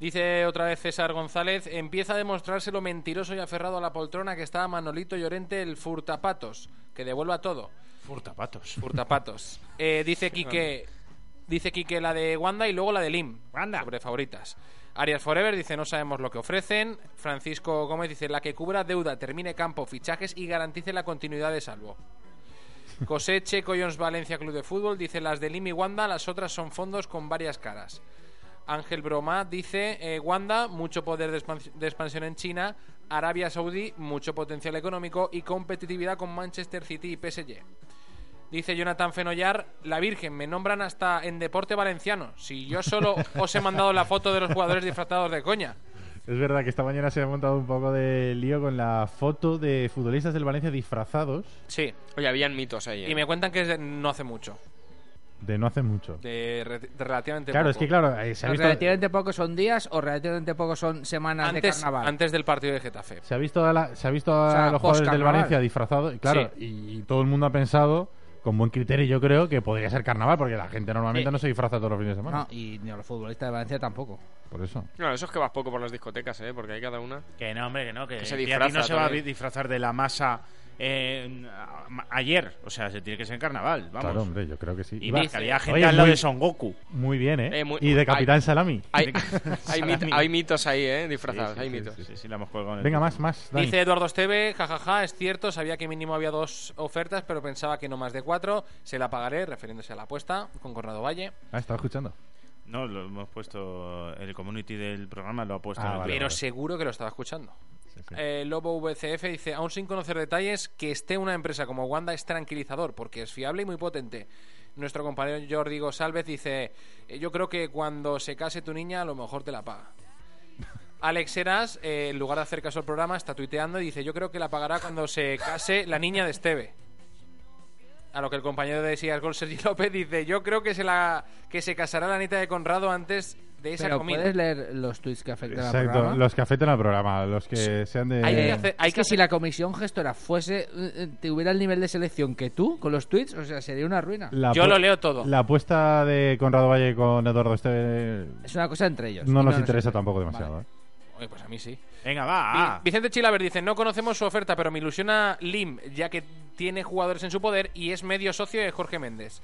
Dice otra vez César González, empieza a demostrarse lo mentiroso y aferrado a la poltrona que está Manolito Llorente el furtapatos, que devuelva todo. Furtapatos. Furtapatos. Eh, dice Quique, dice Quique la de Wanda y luego la de Lim, sobre favoritas. Arias Forever dice no sabemos lo que ofrecen. Francisco Gómez dice la que cubra deuda, termine campo, fichajes y garantice la continuidad de Salvo. Coseche, Collons Valencia Club de Fútbol dice las de Lim y Wanda, las otras son fondos con varias caras. Ángel Broma dice eh, Wanda, mucho poder de, de expansión en China, Arabia Saudí, mucho potencial económico y competitividad con Manchester City y PSG. Dice Jonathan Fenollar, la Virgen, me nombran hasta en deporte valenciano. Si yo solo os he mandado la foto de los jugadores disfrazados de coña. Es verdad que esta mañana se ha montado un poco de lío con la foto de futbolistas del Valencia disfrazados Sí. Oye, habían mitos ahí. ¿eh? Y me cuentan que es de no hace mucho. de no hace mucho. De, re- de relativamente Claro, es poco. que claro, eh, se ha visto, Relativamente poco son días o relativamente poco son semanas de Antes, carnaval. antes del partido de Getafe. se ha visto a, la- se ha visto a O sea, los jugadores del. Valencia disfrazados, claro, y, y todo el mundo ha pensado con buen criterio yo creo que podría ser carnaval porque la gente normalmente Sí. no se disfraza todos los fines de semana. No, y ni a los futbolistas de Valencia tampoco. Por eso. No, eso es que vas poco por las discotecas, ¿eh? Porque hay cada una. Que no, hombre, que no, que, Que se Piatti no disfraza se va a también. disfrazar de la masa eh, ayer. O sea, se tiene que ser en carnaval, vamos. Claro, hombre, yo creo que sí. Y Iba- marcaría gente Oye, al lado muy- de Son Goku. Muy bien, ¿eh? Eh, muy- y de Capitán hay- Salami. Hay, hay, Salami. mit- hay mitos ahí, ¿eh? Disfrazados, Sí, sí, hay sí, mitos. Sí, sí, la hemos colgado en el Venga, más, más. Dani. Dice Eduardo Esteve, jajaja, es cierto, sabía que mínimo había dos ofertas, pero pensaba que no más de cuatro. Se la pagaré, refiriéndose a la apuesta, con Conrado Valle. Ah, estaba escuchando. No, lo hemos puesto. El community del programa lo ha puesto Ah, en el vale, Twitter. Pero seguro que lo estaba escuchando. Eh, Lobo VCF dice, aún sin conocer detalles, que esté una empresa como Wanda es tranquilizador, porque es fiable y muy potente. Nuestro compañero Jordi González dice, "Eh, yo creo que cuando se case tu niña, a lo mejor te la paga. Alex Eras, eh, en lugar de hacer caso al programa, está tuiteando y dice, yo creo que la pagará cuando se case la niña de Esteve. A lo que el compañero de Sigas Gol, Sergi López, dice, yo creo que se, la, que se casará la nieta de Conrado antes de esa Pero comida. puedes leer los tweets que afectan al Exacto, programa. los que afecten al programa, los que sean de... Hay que hacer- hay es que que si la comisión gestora fuese eh, tuviera el nivel de selección que tú con los tweets, o sea, sería una ruina. La Yo lo leo todo. La apuesta de Conrado Valle con Eduardo Este Es una cosa entre ellos. no nos interesa interesa. tampoco demasiado. ¿eh? Oye, pues a mí sí. Venga, Vi- va. Vicente Chilaver dice, no conocemos su oferta, pero me ilusiona Lim, ya que tiene jugadores en su poder y es medio socio de Jorge Méndez.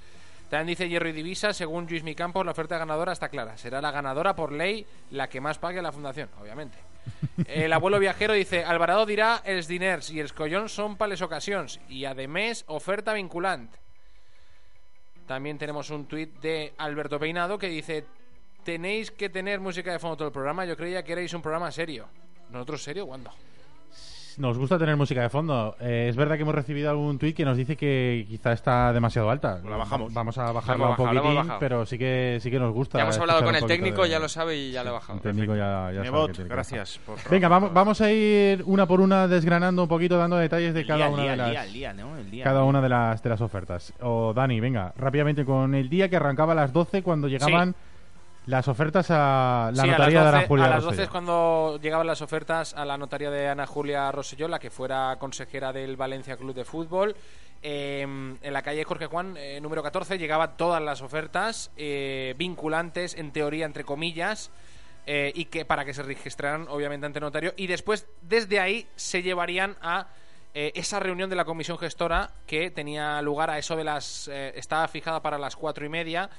También dice Jerry Divisa, según Luis Mi Campos, la oferta ganadora está clara. Será la ganadora por ley la que más pague a la fundación, obviamente. El abuelo viajero dice, Alvarado dirá, els diners y els collons son para les ocasions y además oferta vinculant. También tenemos un tuit de Alberto Peinado que dice, tenéis que tener música de fondo todo el programa. Yo creía que erais un programa serio. ¿Nosotros serio? ¿Cuándo? Nos gusta tener música de fondo. Eh, es verdad que hemos recibido algún tuit que nos dice que quizá está demasiado alta. La bajamos. Vamos a bajarla La un bajado, poquitín, pero sí que sí que nos gusta. Ya hemos hablado con el técnico, de- ya lo sabe y ya le he bajado. El técnico ya, ya sabe Nebot, que gracias por Venga, vamos, vamos a ir una por una desgranando un poquito, dando detalles de cada una de las el día, el día, ¿no? El día. cada una de las de las ofertas. O Dani, venga, rápidamente con el día que arrancaba a las 12 cuando llegaban Las ofertas a la Sí, notaría a de Ana 12, Julia a las 12 Rosselló. es cuando llegaban las ofertas a la notaría de Ana Julia Rosselló, la que fuera consejera del Valencia Club de Fútbol. Eh, en la calle Jorge Juan, eh, número 14, llegaban todas las ofertas eh, vinculantes, en teoría, entre comillas, eh, y que para que se registraran, obviamente, ante notario. Y después, desde ahí, se llevarían a eh, esa reunión de la comisión gestora que tenía lugar a eso de las. estaba fijada para las cuatro y media.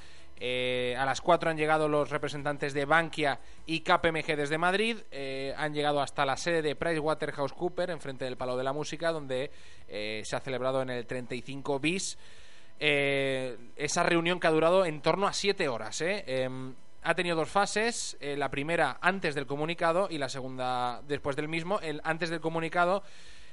Eh, a las 4 han llegado los representantes de Bankia y KPMG desde Madrid. Eh, han llegado hasta la sede de PricewaterhouseCoopers, enfrente del Palo de la Música, donde eh, se ha celebrado en el 35 bis. eh, esa reunión que ha durado en torno a 7 horas. Em, ha tenido dos fases. la primera antes del comunicado y la segunda después del mismo. El antes del comunicado.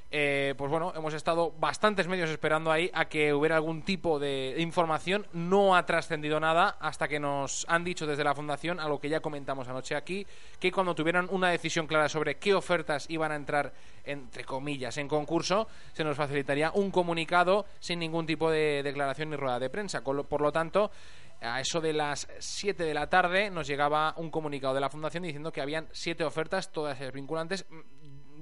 Eh, pues bueno, hemos estado bastantes medios esperando ahí a que hubiera algún tipo de información. No ha trascendido nada hasta que nos han dicho desde la Fundación, algo que ya comentamos anoche aquí, que cuando tuvieran una decisión clara sobre qué ofertas iban a entrar, entre comillas, en concurso, se nos facilitaría un comunicado sin ningún tipo de declaración ni rueda de prensa. Lo- Por lo tanto, a eso de las 7 de la tarde nos llegaba un comunicado de la Fundación diciendo que habían siete ofertas, todas vinculantes.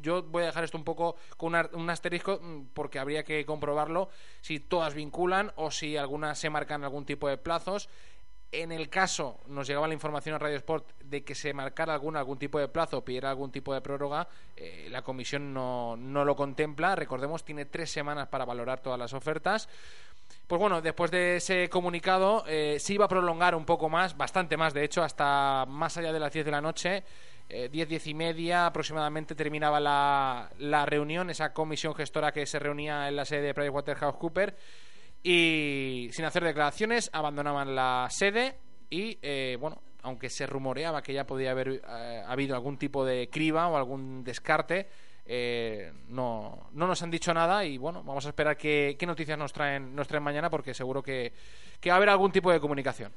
Yo voy a dejar esto un poco con un asterisco mm, porque habría que comprobarlo si todas vinculan o si algunas se marcan algún tipo de plazos. En el caso, nos llegaba la información a Radio Sport de que se marcara algún, algún tipo de plazo pidiera algún tipo de prórroga, eh, la comisión no, no lo contempla. Recordemos, tiene tres semanas para valorar todas las ofertas. Pues bueno, después de ese comunicado eh, se iba a prolongar un poco más, bastante más de hecho, hasta más allá de las 10 de la noche. Eh, 10, 10 y media aproximadamente terminaba la, la reunión, esa comisión gestora que se reunía en la sede de PricewaterhouseCoopers y sin hacer declaraciones abandonaban la sede y eh, bueno, aunque se rumoreaba que ya podía haber eh, habido algún tipo de criba o algún descarte, eh, no, no nos han dicho nada y bueno, vamos a esperar qué, qué noticias nos traen, nos traen mañana porque seguro que, que va a haber algún tipo de comunicación.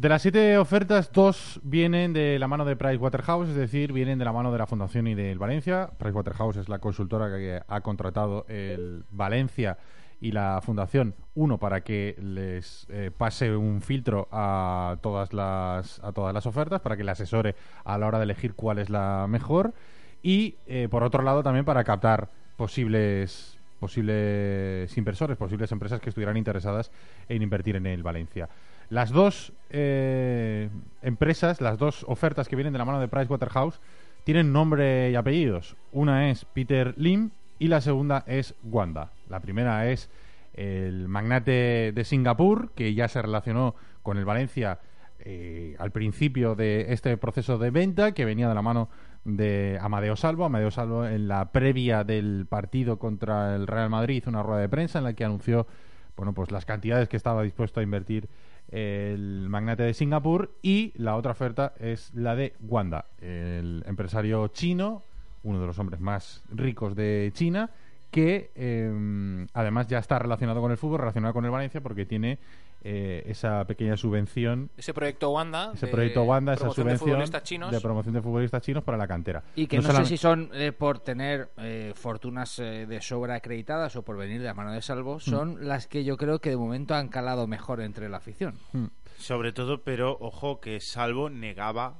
De las siete ofertas, dos vienen de la mano de Pricewaterhouse, es decir, vienen de la mano de la Fundación y del Valencia. Pricewaterhouse es la consultora que ha contratado el Valencia y la Fundación, uno para que les eh, pase un filtro a todas las a todas las ofertas, para que le asesore a la hora de elegir cuál es la mejor y eh, por otro lado también para captar posibles posibles inversores, posibles empresas que estuvieran interesadas en invertir en el Valencia. Las dos eh, empresas, las dos ofertas que vienen de la mano de Pricewaterhouse tienen nombre y apellidos. Una es Peter Lim y la segunda es Wanda. La primera es el magnate de Singapur, que ya se relacionó con el Valencia eh, al principio de este proceso de venta, que venía de la mano de Amadeo Salvo. Amadeo Salvo en la previa del partido contra el Real Madrid hizo una rueda de prensa en la que anunció bueno, pues las cantidades que estaba dispuesto a invertir el magnate de Singapur y la otra oferta es la de Wanda, el empresario chino, uno de los hombres más ricos de China, que eh, además ya está relacionado con el fútbol, relacionado con el Valencia, porque tiene eh, esa pequeña subvención, Ese proyecto Wanda. ese de proyecto Wanda, esa de subvención chinos. de promoción de futbolistas chinos para la cantera. Y que no, sé solamente- si son eh, por tener eh, fortunas eh, de sobra acreditadas o por venir de la mano de Salvo, son las que yo creo que de momento han calado mejor entre la afición. Sobre todo, pero ojo que Salvo negaba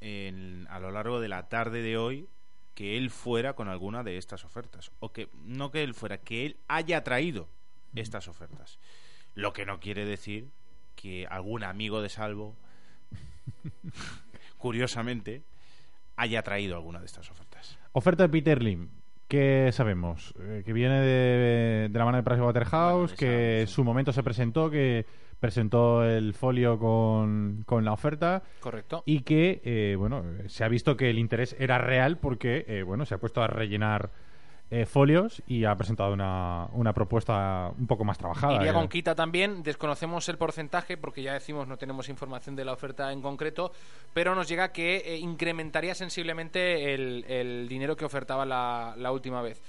en- a lo largo de la tarde de hoy que él fuera con alguna de estas ofertas. O que no que él fuera, que él haya traído estas ofertas. Lo que no quiere decir que algún amigo de Salvo, curiosamente, haya traído alguna de estas ofertas. Oferta de Peter Lim. ¿Qué sabemos? Eh, que viene de, de la mano de Pricewaterhouse, que en su momento se presentó, que presentó el folio con, con la oferta. Correcto. Y que, eh, bueno, se ha visto que el interés era real porque, eh, bueno, se ha puesto a rellenar eh, folios y ha presentado una, una propuesta un poco más trabajada. Iría eh. con quita también, desconocemos el porcentaje porque ya decimos no tenemos información de la oferta en concreto, pero nos llega que eh, incrementaría sensiblemente el, el dinero que ofertaba la, la última vez.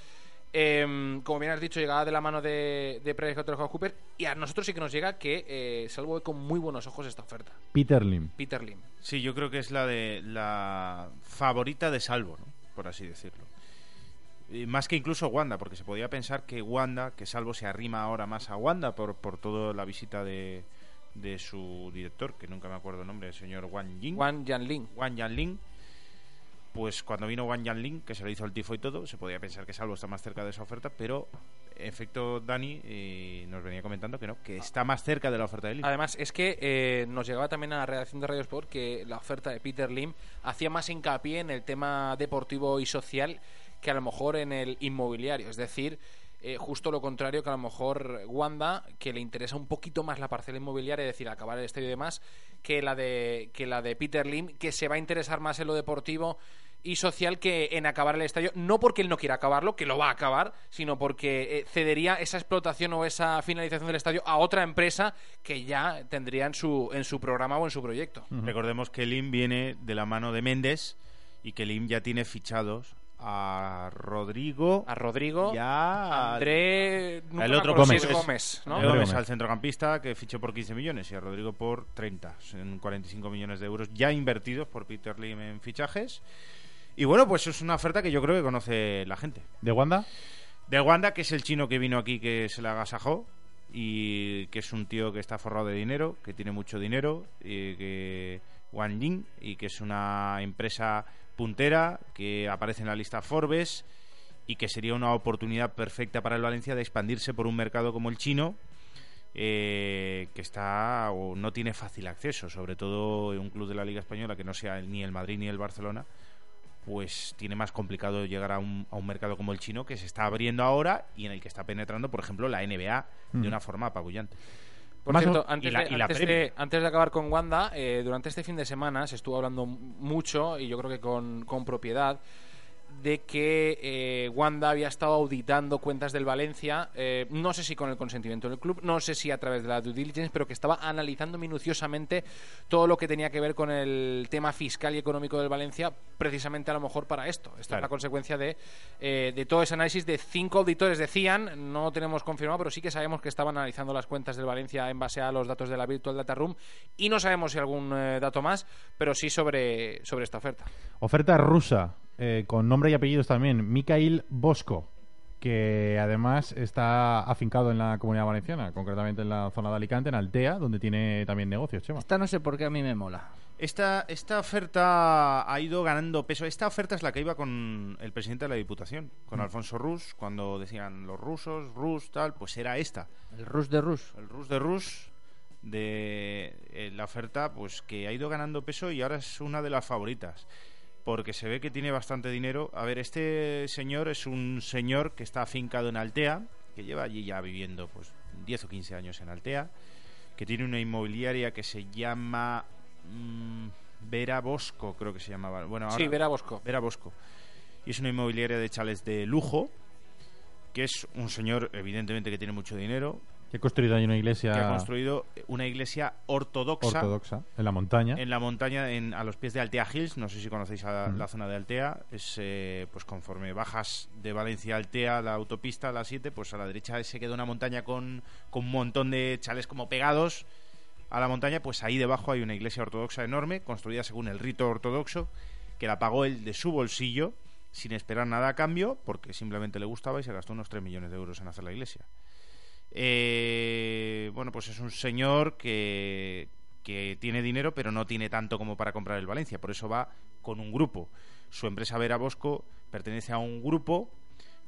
Em, como bien has dicho, llegaba de la mano de, de PricewaterhouseCoopers y a nosotros sí que nos llega que eh, Salvo ve con muy buenos ojos esta oferta. Peter Lim. Peter Lim. Sí, yo creo que es la de la favorita de Salvo, ¿no? por así decirlo. Y más que incluso Wanda, porque se podía pensar que Wanda, que Salvo se arrima ahora más a Wanda por, por toda la visita de, de su director, que nunca me acuerdo el nombre, el señor Wang Ying. Wang Yanling. Wang Yanling. Pues cuando vino Wang Yanling, que se le hizo el tifo y todo, se podía pensar que Salvo está más cerca de esa oferta, pero en efecto Dani eh, nos venía comentando que no, que está más cerca de la oferta de Lim. Además, es que eh, nos llegaba también a la redacción de Radio Sport que la oferta de Peter Lim hacía más hincapié en el tema deportivo y social que a lo mejor en el inmobiliario. Es decir, eh, justo lo contrario que a lo mejor Wanda, que le interesa un poquito más la parcela inmobiliaria, es decir, acabar el estadio y demás, que la de, que la de Peter Lim, que se va a interesar más en lo deportivo y social que en acabar el estadio, no porque él no quiera acabarlo, que lo va a acabar, sino porque eh, cedería esa explotación o esa finalización del estadio a otra empresa que ya tendría en su, en su programa o en su proyecto. Recordemos que Lim viene de la mano de Méndez y que Lim ya tiene fichados a Rodrigo. A Rodrigo. Ya. André. nunca el otro si Gómez. es Gómez, ¿no? André Gómez, Gómez. al centrocampista que fichó por 15 millones y a Rodrigo por 30. En 45 millones de euros ya invertidos por Peter Lim en fichajes. Y bueno, pues es una oferta que yo creo que conoce la gente. ¿De Wanda? De Wanda, que es el chino que vino aquí que se le agasajó y que es un tío que está forrado de dinero, que tiene mucho dinero, y que Wang Ying, y que es una empresa puntera que aparece en la lista Forbes y que sería una oportunidad perfecta para el Valencia de expandirse por un mercado como el chino eh, que está o no tiene fácil acceso, sobre todo en un club de la Liga Española que no sea ni el Madrid ni el Barcelona, pues tiene más complicado llegar a un, a un mercado como el chino que se está abriendo ahora y en el que está penetrando, por ejemplo, la NBA Mm. de una forma apabullante. Por Más cierto, o- antes, y la- de, y la antes, de, antes de acabar con Wanda, eh, durante este fin de semana se estuvo hablando mucho, y yo creo que con, con propiedad, de que eh, Wanda había estado auditando cuentas del Valencia, eh, no sé si con el consentimiento del club, no sé si a través de la due diligence, pero que estaba analizando minuciosamente todo lo que tenía que ver con el tema fiscal y económico del Valencia, precisamente a lo mejor para esto. Esta es la consecuencia de, eh, de todo ese análisis de cinco auditores decían, no tenemos confirmado, pero sí que sabemos que estaban analizando las cuentas del Valencia en base a los datos de la Virtual Data Room y no sabemos si algún dato más, pero sí sobre, sobre esta oferta. Oferta rusa, eh, con nombre y apellidos también. Mikhail Bosco, que además está afincado en la comunidad valenciana, concretamente en la zona de Alicante, en Altea, donde tiene también negocios, Chema. Esta no sé por qué a mí me mola. Esta, esta oferta ha ido ganando peso. Esta oferta es la que iba con el presidente de la Diputación, con Mm. Alfonso Rus, cuando decían los rusos, Rus, tal, pues era esta. El Rus de Rus. El Rus de Rus de eh, la oferta, pues que ha ido ganando peso y ahora es una de las favoritas. Porque se ve que tiene bastante dinero. A ver, este señor es un señor que está afincado en Altea, que lleva allí ya viviendo pues 10 o 15 años en Altea, que tiene una inmobiliaria que se llama mm, Vera Bosco, creo que se llamaba. Bueno, ahora, Sí, Vera Bosco. Vera Bosco. Y es una inmobiliaria de chales de lujo, que es un señor, evidentemente, que tiene mucho dinero, Que ha construido ahí una iglesia que ha construido una iglesia ortodoxa, ortodoxa en la montaña. en la montaña en- a los pies de Altea Hills. No sé si conocéis a Mm. la zona de Altea. Es eh, pues conforme bajas de Valencia a Altea, la autopista, la 7, pues a la derecha se queda una montaña con, con un montón de chales como pegados a la montaña. Pues ahí debajo hay una iglesia ortodoxa enorme, construida según el rito ortodoxo, que la pagó él de su bolsillo sin esperar nada a cambio, porque simplemente le gustaba y se gastó unos 3 millones de euros en hacer la iglesia. Eh, bueno, pues es un señor que, que tiene dinero, pero no tiene tanto como para comprar el Valencia. Por eso va con un grupo. Su empresa Vera Bosco pertenece a un grupo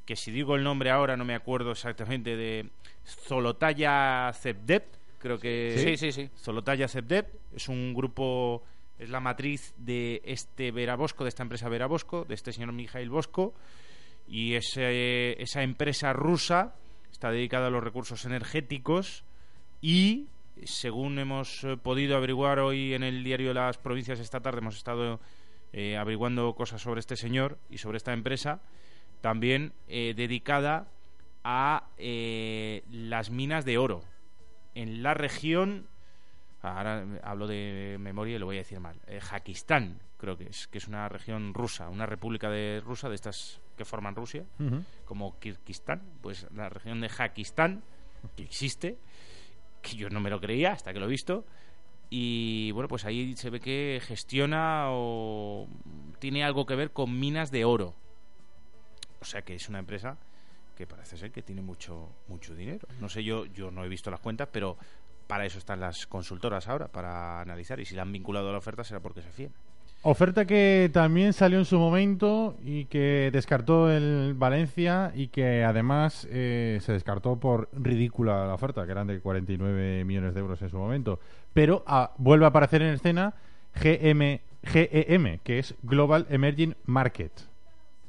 que, si digo el nombre ahora, no me acuerdo exactamente de Zolotaya Zebdep. Creo que. Sí, sí, sí. Zolotaya Zebdep es un grupo. Es la matriz de este Vera Bosco, de esta empresa Vera Bosco, de este señor Mijail Bosco. Y ese- esa empresa rusa está dedicada a los recursos energéticos y, según hemos eh, podido averiguar hoy en el diario de las provincias esta tarde, hemos estado eh, averiguando cosas sobre este señor y sobre esta empresa, también eh, dedicada a eh, las minas de oro en la región ahora hablo de memoria y lo voy a decir mal eh, Jakistán creo que es que es una región rusa una república de rusa de estas que forman Rusia como Kirguistán pues la región de Jakistán que existe que yo no me lo creía hasta que lo he visto y bueno pues ahí se ve que gestiona o tiene algo que ver con minas de oro o sea que es una empresa que parece ser que tiene mucho mucho dinero no sé yo yo no he visto las cuentas pero para eso están las consultoras ahora, para analizar. Y si la han vinculado a la oferta será porque se fían. Oferta que también salió en su momento y que descartó el Valencia y que además eh, se descartó por ridícula la oferta, que eran de 49 millones de euros en su momento. Pero ah, vuelve a aparecer en escena GM, GEM, que es Global Emerging Market.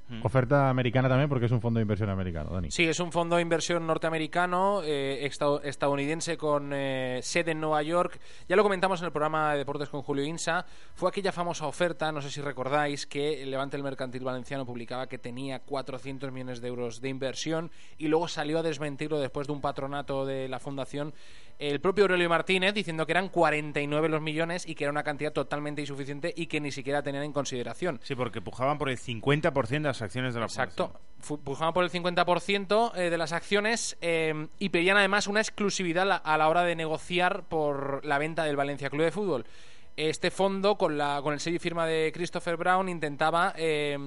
Hmm. Oferta americana también porque es un fondo de inversión americano, Dani. Sí, es un fondo de inversión norteamericano, eh, estad- estadounidense con eh, sede en Nueva York. Ya lo comentamos en el programa de Deportes con Julio Insa. Fue aquella famosa oferta, no sé si recordáis, que el Levante el Mercantil Valenciano publicaba que tenía 400 millones de euros de inversión y luego salió a desmentirlo después de un patronato de la fundación el propio Aurelio Martínez diciendo que eran 49 los millones y que era una cantidad totalmente insuficiente y que ni siquiera tenían en consideración. Sí, porque pujaban por el 50% de las acciones de la Exacto. Fu- Pujaban por el 50% eh, de las acciones eh, y pedían además una exclusividad a la hora de negociar por la venta del Valencia Club de Fútbol. Este fondo, con, la, con el sello y firma de Christopher Brown, intentaba, eh,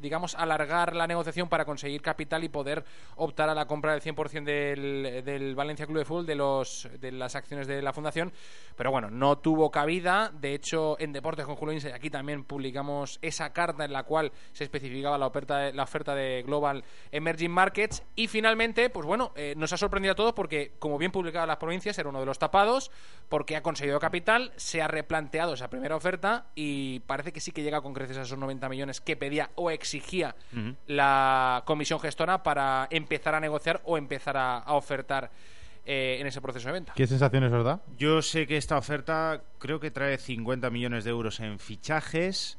digamos, alargar la negociación para conseguir capital y poder optar a la compra del 100% del, del Valencia Club de Fútbol, de, los, de las acciones de la fundación. Pero bueno, no tuvo cabida. De hecho, en Deportes con Julio Ince, aquí también publicamos esa carta en la cual se especificaba la oferta de, la oferta de Global Emerging Markets. Y finalmente, pues bueno, eh, nos ha sorprendido a todos porque, como bien publicaba las provincias, era uno de los tapados, porque ha conseguido capital, se ha replanteado esa primera oferta y parece que sí que llega con creces a esos 90 millones que pedía exigía la comisión gestora para empezar a negociar o empezar a, a ofertar eh, en ese proceso de venta. ¿Qué sensaciones os da? Yo sé que esta oferta creo que trae 50 millones de euros en fichajes.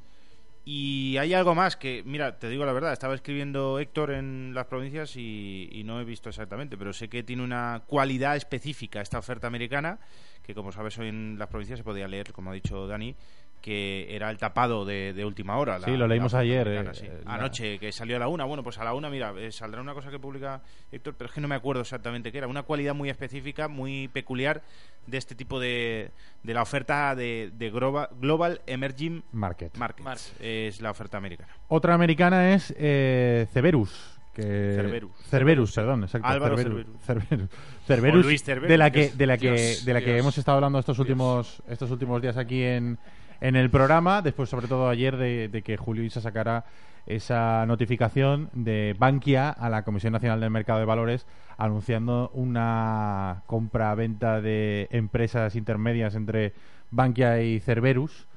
Y hay algo más que, mira, te digo la verdad, estaba escribiendo Héctor en las provincias y, y no he visto exactamente, pero sé que tiene una cualidad específica esta oferta americana, que como sabes hoy en las provincias se podía leer, como ha dicho Dani, que era el tapado de, de última hora. la- Sí, lo leímos ayer, americana, eh, sí. eh, la- Anoche, que salió a la una. Bueno, pues a la una, mira, eh, saldrá una cosa que publica Héctor, pero es que no me acuerdo exactamente qué era. Una cualidad muy específica, muy peculiar de este tipo de, de la oferta de, de Global, Global Emerging Market. Markets. Es la oferta americana. Otra americana es eh, Cerberus. Que... Cerberus. Cerberus, perdón, exacto. Álvaro Cerberus. Cerberus. Cerberus. Cerberus, O Luis Cerberus, de la que, de la que, Dios, de la que Dios. hemos estado hablando estos últimos, estos últimos días aquí en, en el programa. Después, sobre todo ayer, de, que Julio Isa sacara esa notificación de Bankia a la Comisión Nacional del Mercado de Valores anunciando una compra-venta de empresas intermedias entre Bankia y Cerberus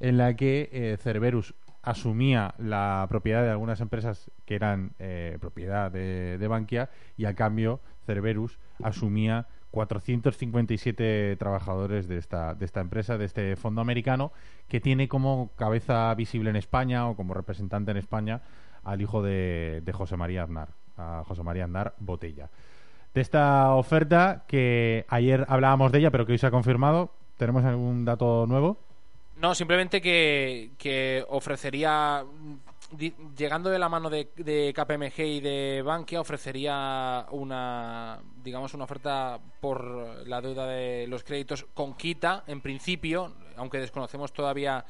en la que eh, Cerberus asumía la propiedad de algunas empresas que eran eh, propiedad de, de Bankia y a cambio Cerberus asumía 457 trabajadores de esta, de esta empresa, de este fondo americano, que tiene como cabeza visible en España o como representante en España al hijo de, José María Aznar, a José María Aznar Botella. De esta oferta que ayer hablábamos de ella, pero que hoy se ha confirmado, ¿tenemos algún dato nuevo? No, simplemente que, que ofrecería, llegando de la mano de, de KPMG y de Bankia, ofrecería una, digamos, una oferta por la deuda de los créditos con quita, en principio, aunque desconocemos todavía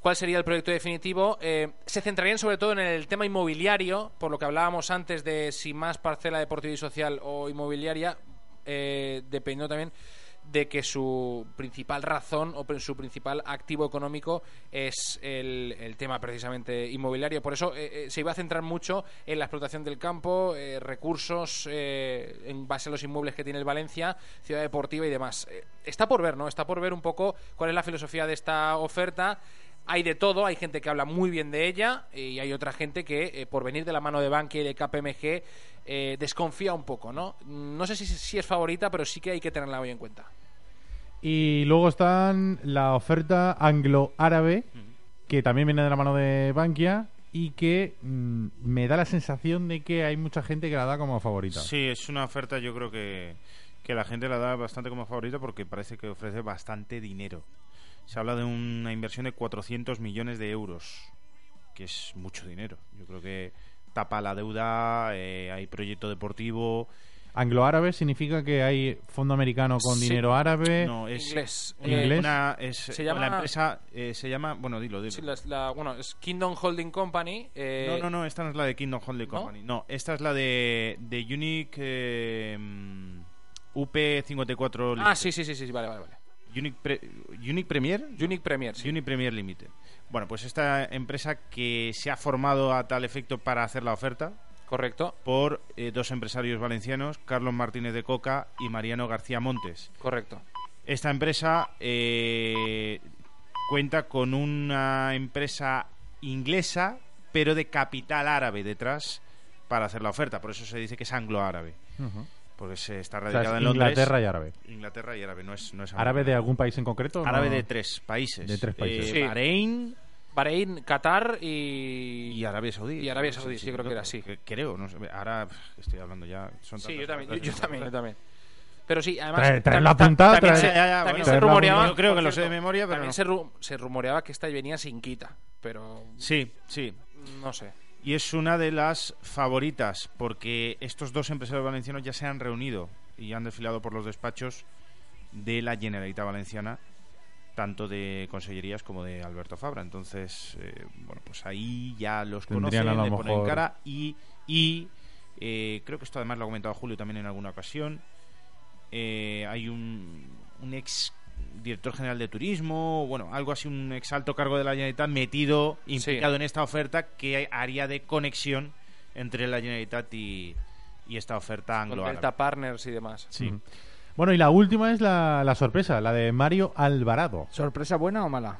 cuál sería el proyecto definitivo. Eh, se centrarían sobre todo en el tema inmobiliario, por lo que hablábamos antes de si más parcela deportiva y social o inmobiliaria, eh, dependiendo también de que su principal razón o su principal activo económico es el, el tema precisamente inmobiliario. Por eso eh, eh, se iba a centrar mucho en la explotación del campo, eh, recursos en base a los inmuebles que tiene el Valencia, ciudad deportiva y demás. Está por ver, ¿no? Está por ver un poco cuál es la filosofía de esta oferta. Hay de todo, hay gente que habla muy bien de ella y hay otra gente que, eh, por venir de la mano de Bankia y de KPMG, eh, desconfía un poco, ¿no? No sé si, si es favorita, pero sí que hay que tenerla muy en cuenta. Y luego están la oferta anglo-árabe, que también viene de la mano de Bankia y que mm, me da la sensación de que hay mucha gente que la da como favorita. Sí, es una oferta yo creo que, que la gente la da bastante como favorita porque parece que ofrece bastante dinero. Se habla de una inversión de 400 millones de euros, que es mucho dinero. Yo creo que tapa la deuda, eh, hay proyecto deportivo. Anglo-árabe significa que hay fondo americano con Sí. dinero árabe. No, es Inglés. una- Inglés. una- es- Se la llama- empresa eh, se llama, bueno, dilo, dilo. Sí, la- bueno, es Kingdom Holding Company. eh, No, no, no, esta no es la de Kingdom Holding ¿No? Company. No, esta es la de, de Unique. eh, mm, UP54 Ah, sí, sí, sí, sí, vale, vale, vale. Unique, Pre- Unique Premier. Unique Premier, sí. Unique Premier Limited. Bueno, pues esta empresa que se ha formado a tal efecto para hacer la oferta. Correcto. Por eh, dos empresarios valencianos, Carlos Martínez de Coca y Mariano García Montes. Correcto. Esta empresa eh, cuenta con una empresa inglesa, pero de capital árabe detrás para hacer la oferta. Por eso se dice que es anglo-árabe. Porque se está O sea, radicada es en Londres. Inglaterra y árabe. Inglaterra y árabe, no es, no es ¿Árabe anglo. de algún país en concreto? Árabe No. de tres países. De tres países. Eh, Sí. Bahrein Bahrein, Qatar y... y Arabia Saudí. Y Arabia Saudí, sí, creo que era así. Creo, no sé. Ahora estoy hablando ya. Son Sí, yo también, yo, yo también, yo también. Pero sí, además... Trae- trae tam- la también trae- se, Ya, ya, también bueno. se rumoreaba... Yo creo que por lo sé de cierto, memoria, pero También no. se, ru- se rumoreaba que esta venía sin quita, pero... Sí, sí. No sé. Y es una de las favoritas, porque estos dos empresarios valencianos ya se han reunido y han desfilado por los despachos de la Generalitat Valenciana, tanto de consellerías como de Alberto Fabra. Entonces, eh, bueno, pues ahí ya los Tendrían conocen, le ponen cara y, y eh, creo que esto además lo ha comentado Julio también en alguna ocasión. eh, hay un, un ex director general de turismo, bueno, algo así, un ex alto cargo de la Generalitat metido, implicado en esta oferta que haría de conexión entre la Generalitat y, y esta oferta Con anglo Delta Partners y demás. Sí. Bueno, y la última es la, la sorpresa, la de Mario Alvarado. ¿Sorpresa buena o mala?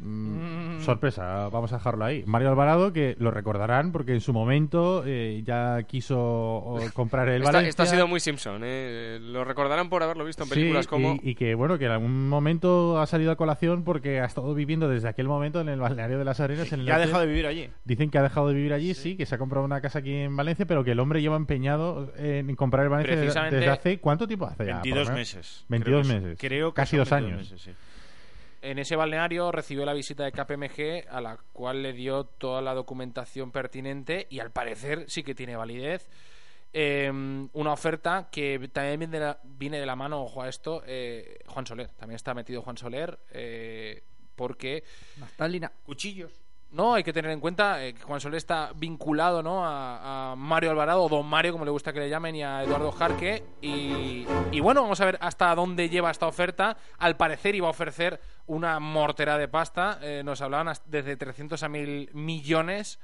Mm, Sorpresa, vamos a dejarlo ahí. Mario Alvarado, que lo recordarán porque en su momento eh, ya quiso comprar el Valencia. esta ha sido muy Simpson, ¿eh? Lo recordarán por haberlo visto en Sí, películas como... y, y que bueno, que en algún momento ha salido a colación porque ha estado viviendo desde aquel momento en el balneario de las Arenas. En el Ya ha dejado de vivir allí. Dicen que ha dejado de vivir allí, sí. que se ha comprado una casa aquí en Valencia, pero que el hombre lleva empeñado en comprar el Valencia desde- hace ¿cuánto tiempo hace ya? 22 por lo menos? meses. 22 Creo que- meses. creo que casi dos 22 años. meses, sí. En ese balneario recibió la visita de KPMG, a la cual le dio toda la documentación pertinente y al parecer sí que tiene validez. Eh, una oferta que también viene de la, viene de la mano, ojo a esto, eh, Juan Soler. También está metido Juan Soler eh, porque... Naftalina. Cuchillos. No, hay que tener en cuenta eh, que Juan Soler está vinculado ¿no? a, Mario Alvarado, o Don Mario, como le gusta que le llamen, y a Eduardo Jarque. Y, bueno, vamos a ver hasta dónde lleva esta oferta. Al parecer iba a ofrecer una mortera de pasta. Eh, nos hablaban desde 300 a 1000 millones.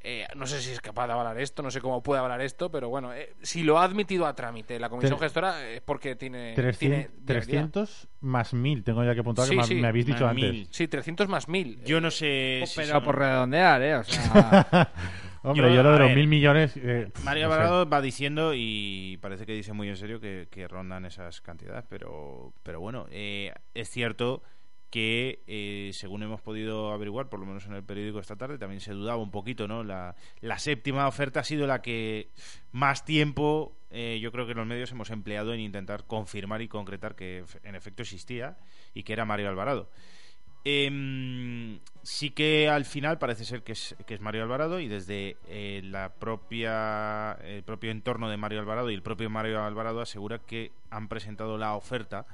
Eh, no sé si es capaz de avalar esto, no sé cómo puede avalar esto, pero bueno, eh, si lo ha admitido a trámite la comisión gestora es porque tiene, 300, tiene viabilidad. 300 más 1000, tengo ya que apuntar que Sí, me, sí. me habéis dicho antes. mil. Sí, 300 más 1000. Yo no sé si Pero son- por redondear, ¿eh? O sea, Hombre, yo, lo a de los ver, mil millones. eh, Mario no sé. Alvarado va diciendo y parece que dice muy en serio que, que rondan esas cantidades, pero, pero bueno, eh, es cierto que eh, según hemos podido averiguar, por lo menos en el periódico esta tarde, también se dudaba un poquito, ¿no? La, séptima oferta ha sido la que más tiempo eh, yo creo que los medios hemos empleado en intentar confirmar y concretar que en efecto existía y que era Mario Alvarado. Em, sí que al final parece ser que es, que es Mario Alvarado y desde eh, la propia el propio entorno de Mario Alvarado y el propio Mario Alvarado asegura que han presentado la oferta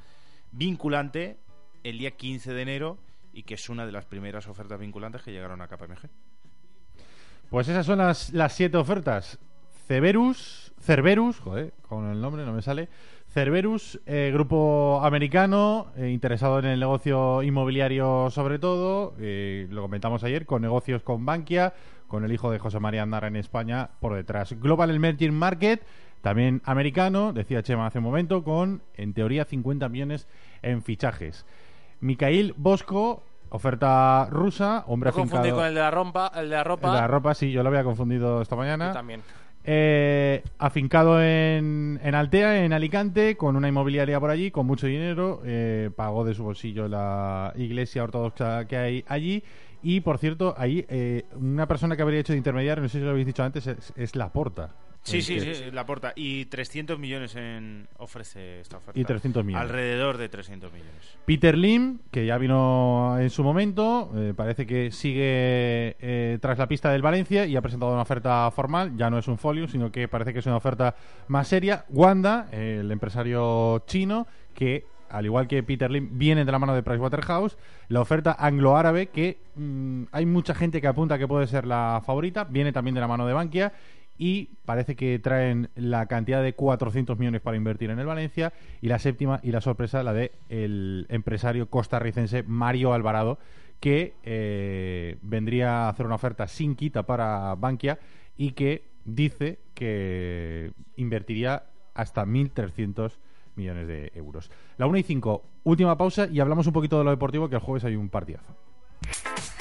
vinculante el día 15 de enero y que es una de las primeras ofertas vinculantes que llegaron a KPMG. Pues esas son las, las siete ofertas. Cerberus, Cerberus, joder, con el nombre no me sale. Cerberus, eh, grupo americano, eh, interesado en el negocio inmobiliario sobre todo, eh, lo comentamos ayer, con negocios con Bankia, con el hijo de José María Andara en España por detrás. Global Emerging Market, también americano, decía Chema hace un momento, con en teoría 50 millones en fichajes. Mikhail Bosco, oferta rusa, hombre Lo confundí afincado- con el de la, rompa, el de la ropa. la ropa, sí, yo lo había confundido esta mañana. Yo también. Eh, afincado en, en Altea, en Alicante, con una inmobiliaria por allí, con mucho dinero, eh, pagó de su bolsillo la iglesia ortodoxa que hay allí. Y por cierto, ahí eh, una persona que habría hecho de intermediario, no sé si lo habéis dicho antes, es, es la porta. Sí, sí, sí, la porta. Y 300 millones en ofrece esta oferta. Y 300 millones. Alrededor de 300 millones. Peter Lim, que ya vino en su momento, eh, parece que sigue eh, tras la pista del Valencia y ha presentado una oferta formal. Ya no es un folio, sino que parece que es una oferta más seria. Wanda, eh, el empresario chino, que al igual que Peter Lim, viene de la mano de Pricewaterhouse. La oferta anglo-árabe, que mm, hay mucha gente que apunta que puede ser la favorita, viene también de la mano de Bankia. Y parece que traen la cantidad de 400 millones para invertir en el Valencia y la séptima y la sorpresa la de el empresario costarricense Mario Alvarado que eh, vendría a hacer una oferta sin quita para Bankia y que dice que invertiría hasta 1.300 millones de euros. La 1 y 5, última pausa y hablamos un poquito de lo deportivo que el jueves hay un partidazo.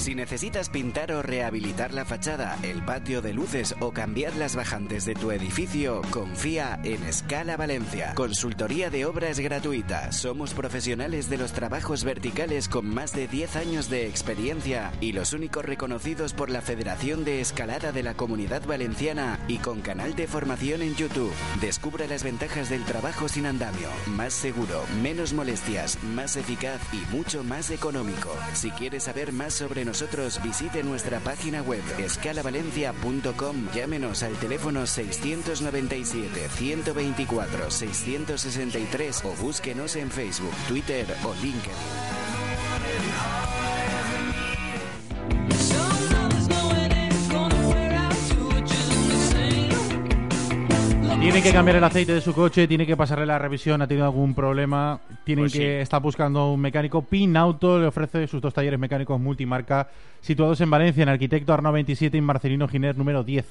Si necesitas pintar o rehabilitar la fachada, el patio de luces o cambiar las bajantes de tu edificio, confía en Escala Valencia. Consultoría de obras gratuita. Somos profesionales de los trabajos verticales con más de 10 años de experiencia y los únicos reconocidos por la Federación de Escalada de la Comunidad Valenciana y con canal de formación en YouTube. Descubra las ventajas del trabajo sin andamio. Más seguro, menos molestias, más eficaz y mucho más económico. Si quieres saber más sobre nosotros, visite nuestra página web escalavalencia.com. Llámenos al teléfono 697 124 663 o búsquenos en Facebook, Twitter o LinkedIn. Tiene que cambiar el aceite de su coche, tiene que pasarle la revisión, ha tenido algún problema, tiene Pues que sí. estar buscando un mecánico. Pinauto le ofrece sus dos talleres mecánicos multimarca situados en Valencia, en Arquitecto Arnau 27 y Marcelino Giner número 10.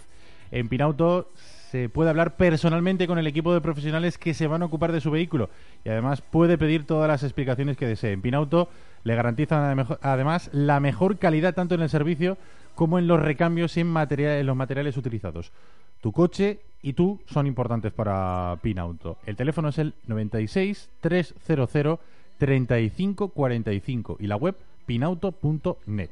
En Pinauto se puede hablar personalmente con el equipo de profesionales que se van a ocupar de su vehículo y además puede pedir todas las explicaciones que desee. En Pinauto le garantizan adem- además la mejor calidad tanto en el servicio como en los recambios en, materia- en los materiales utilizados. Tu coche y tú son importantes para Pinauto. El teléfono es el 96 300 35 45 y la web pinauto.net.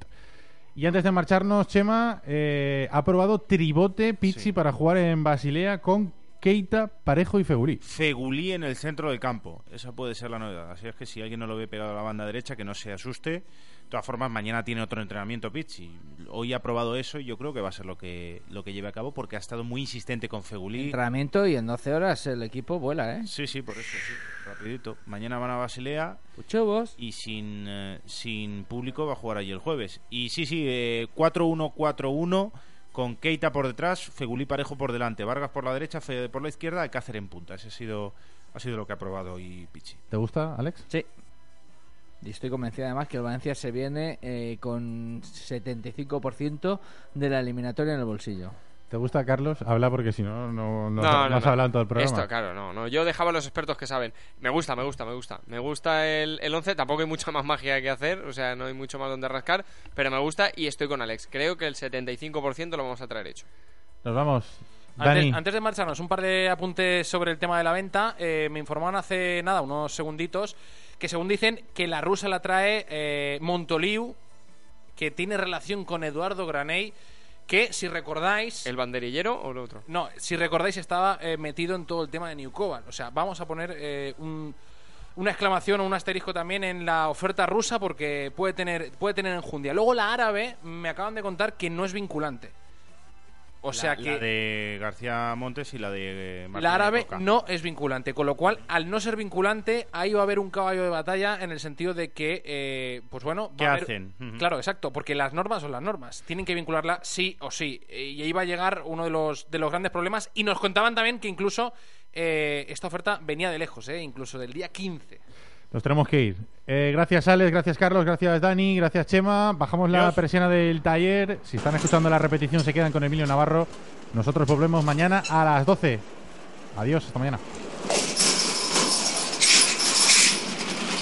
Y antes de marcharnos, Chema eh, ha probado tribote Pizzi para jugar en Basilea con Keita, Parejo y Fegulí. Fegulí en el centro del campo. Esa puede ser la novedad. Así es que si alguien no lo ve pegado a la banda derecha, que no se asuste. De todas formas, mañana tiene otro entrenamiento Pizzi. Hoy ha probado eso y yo creo que va a ser lo que, lo que lleve a cabo porque ha estado muy insistente con Fegulí. Entrenamiento y en 12 horas el equipo vuela, ¿eh? Sí, sí, por eso, sí. Rapidito. Mañana van a Basilea. Y sin, eh, sin público va a jugar allí el jueves. Y sí, sí, eh, 4-1-4-1 con Keita por detrás, Fegulí Parejo por delante, Vargas por la derecha, Fede por la izquierda, Alcácer en punta. Ese ha sido, ha sido lo que ha probado hoy Pichi. ¿Te gusta, Alex? Sí. Y estoy convencido además que el Valencia se viene eh, con 75% de la eliminatoria en el bolsillo. ¿Te gusta, Carlos? Habla porque si no, no, no, No, no has no. hablado en todo el programa. Esto, claro, no, no. Yo dejaba a los expertos que saben. Me gusta, me gusta, me gusta. Me gusta el, el 11. Tampoco hay mucha más magia que hacer. O sea, no hay mucho más donde rascar. Pero me gusta y estoy con Alex. Creo que el 75% lo vamos a traer hecho. Nos vamos. Dani. Antes, antes de marcharnos, un par de apuntes sobre el tema de la venta. Eh, me informaron hace nada, unos segunditos, que según dicen que la rusa la trae eh, Montoliu, que tiene relación con Eduardo Graney, que si recordáis... ¿El banderillero o el otro? No, si recordáis estaba eh, metido en todo el tema de New. O sea, vamos a poner eh, un- una exclamación o un asterisco también en la oferta rusa porque puede tener, puede tener enjundia. Luego la árabe me acaban de contar que no es vinculante. O sea La- que... La de García Montes y la de eh, La árabe no es vinculante, con lo cual, al no ser vinculante, ahí va a haber un caballo de batalla en el sentido de que, eh, pues bueno, va ¿Qué a haber- hacen? Claro, exacto, porque las normas son las normas, tienen que vincularla sí o sí, y ahí va a llegar uno de los de los grandes problemas. Y nos contaban también que incluso eh, esta oferta venía de lejos, eh, incluso del día 15. Nos tenemos que ir. Eh, gracias, Alex. Gracias, Carlos. Gracias, Dani. Gracias, Chema. Bajamos la persiana del taller. Si están escuchando la repetición, se quedan con Emilio Navarro. Nosotros volvemos mañana a las 12. Adiós. Hasta mañana.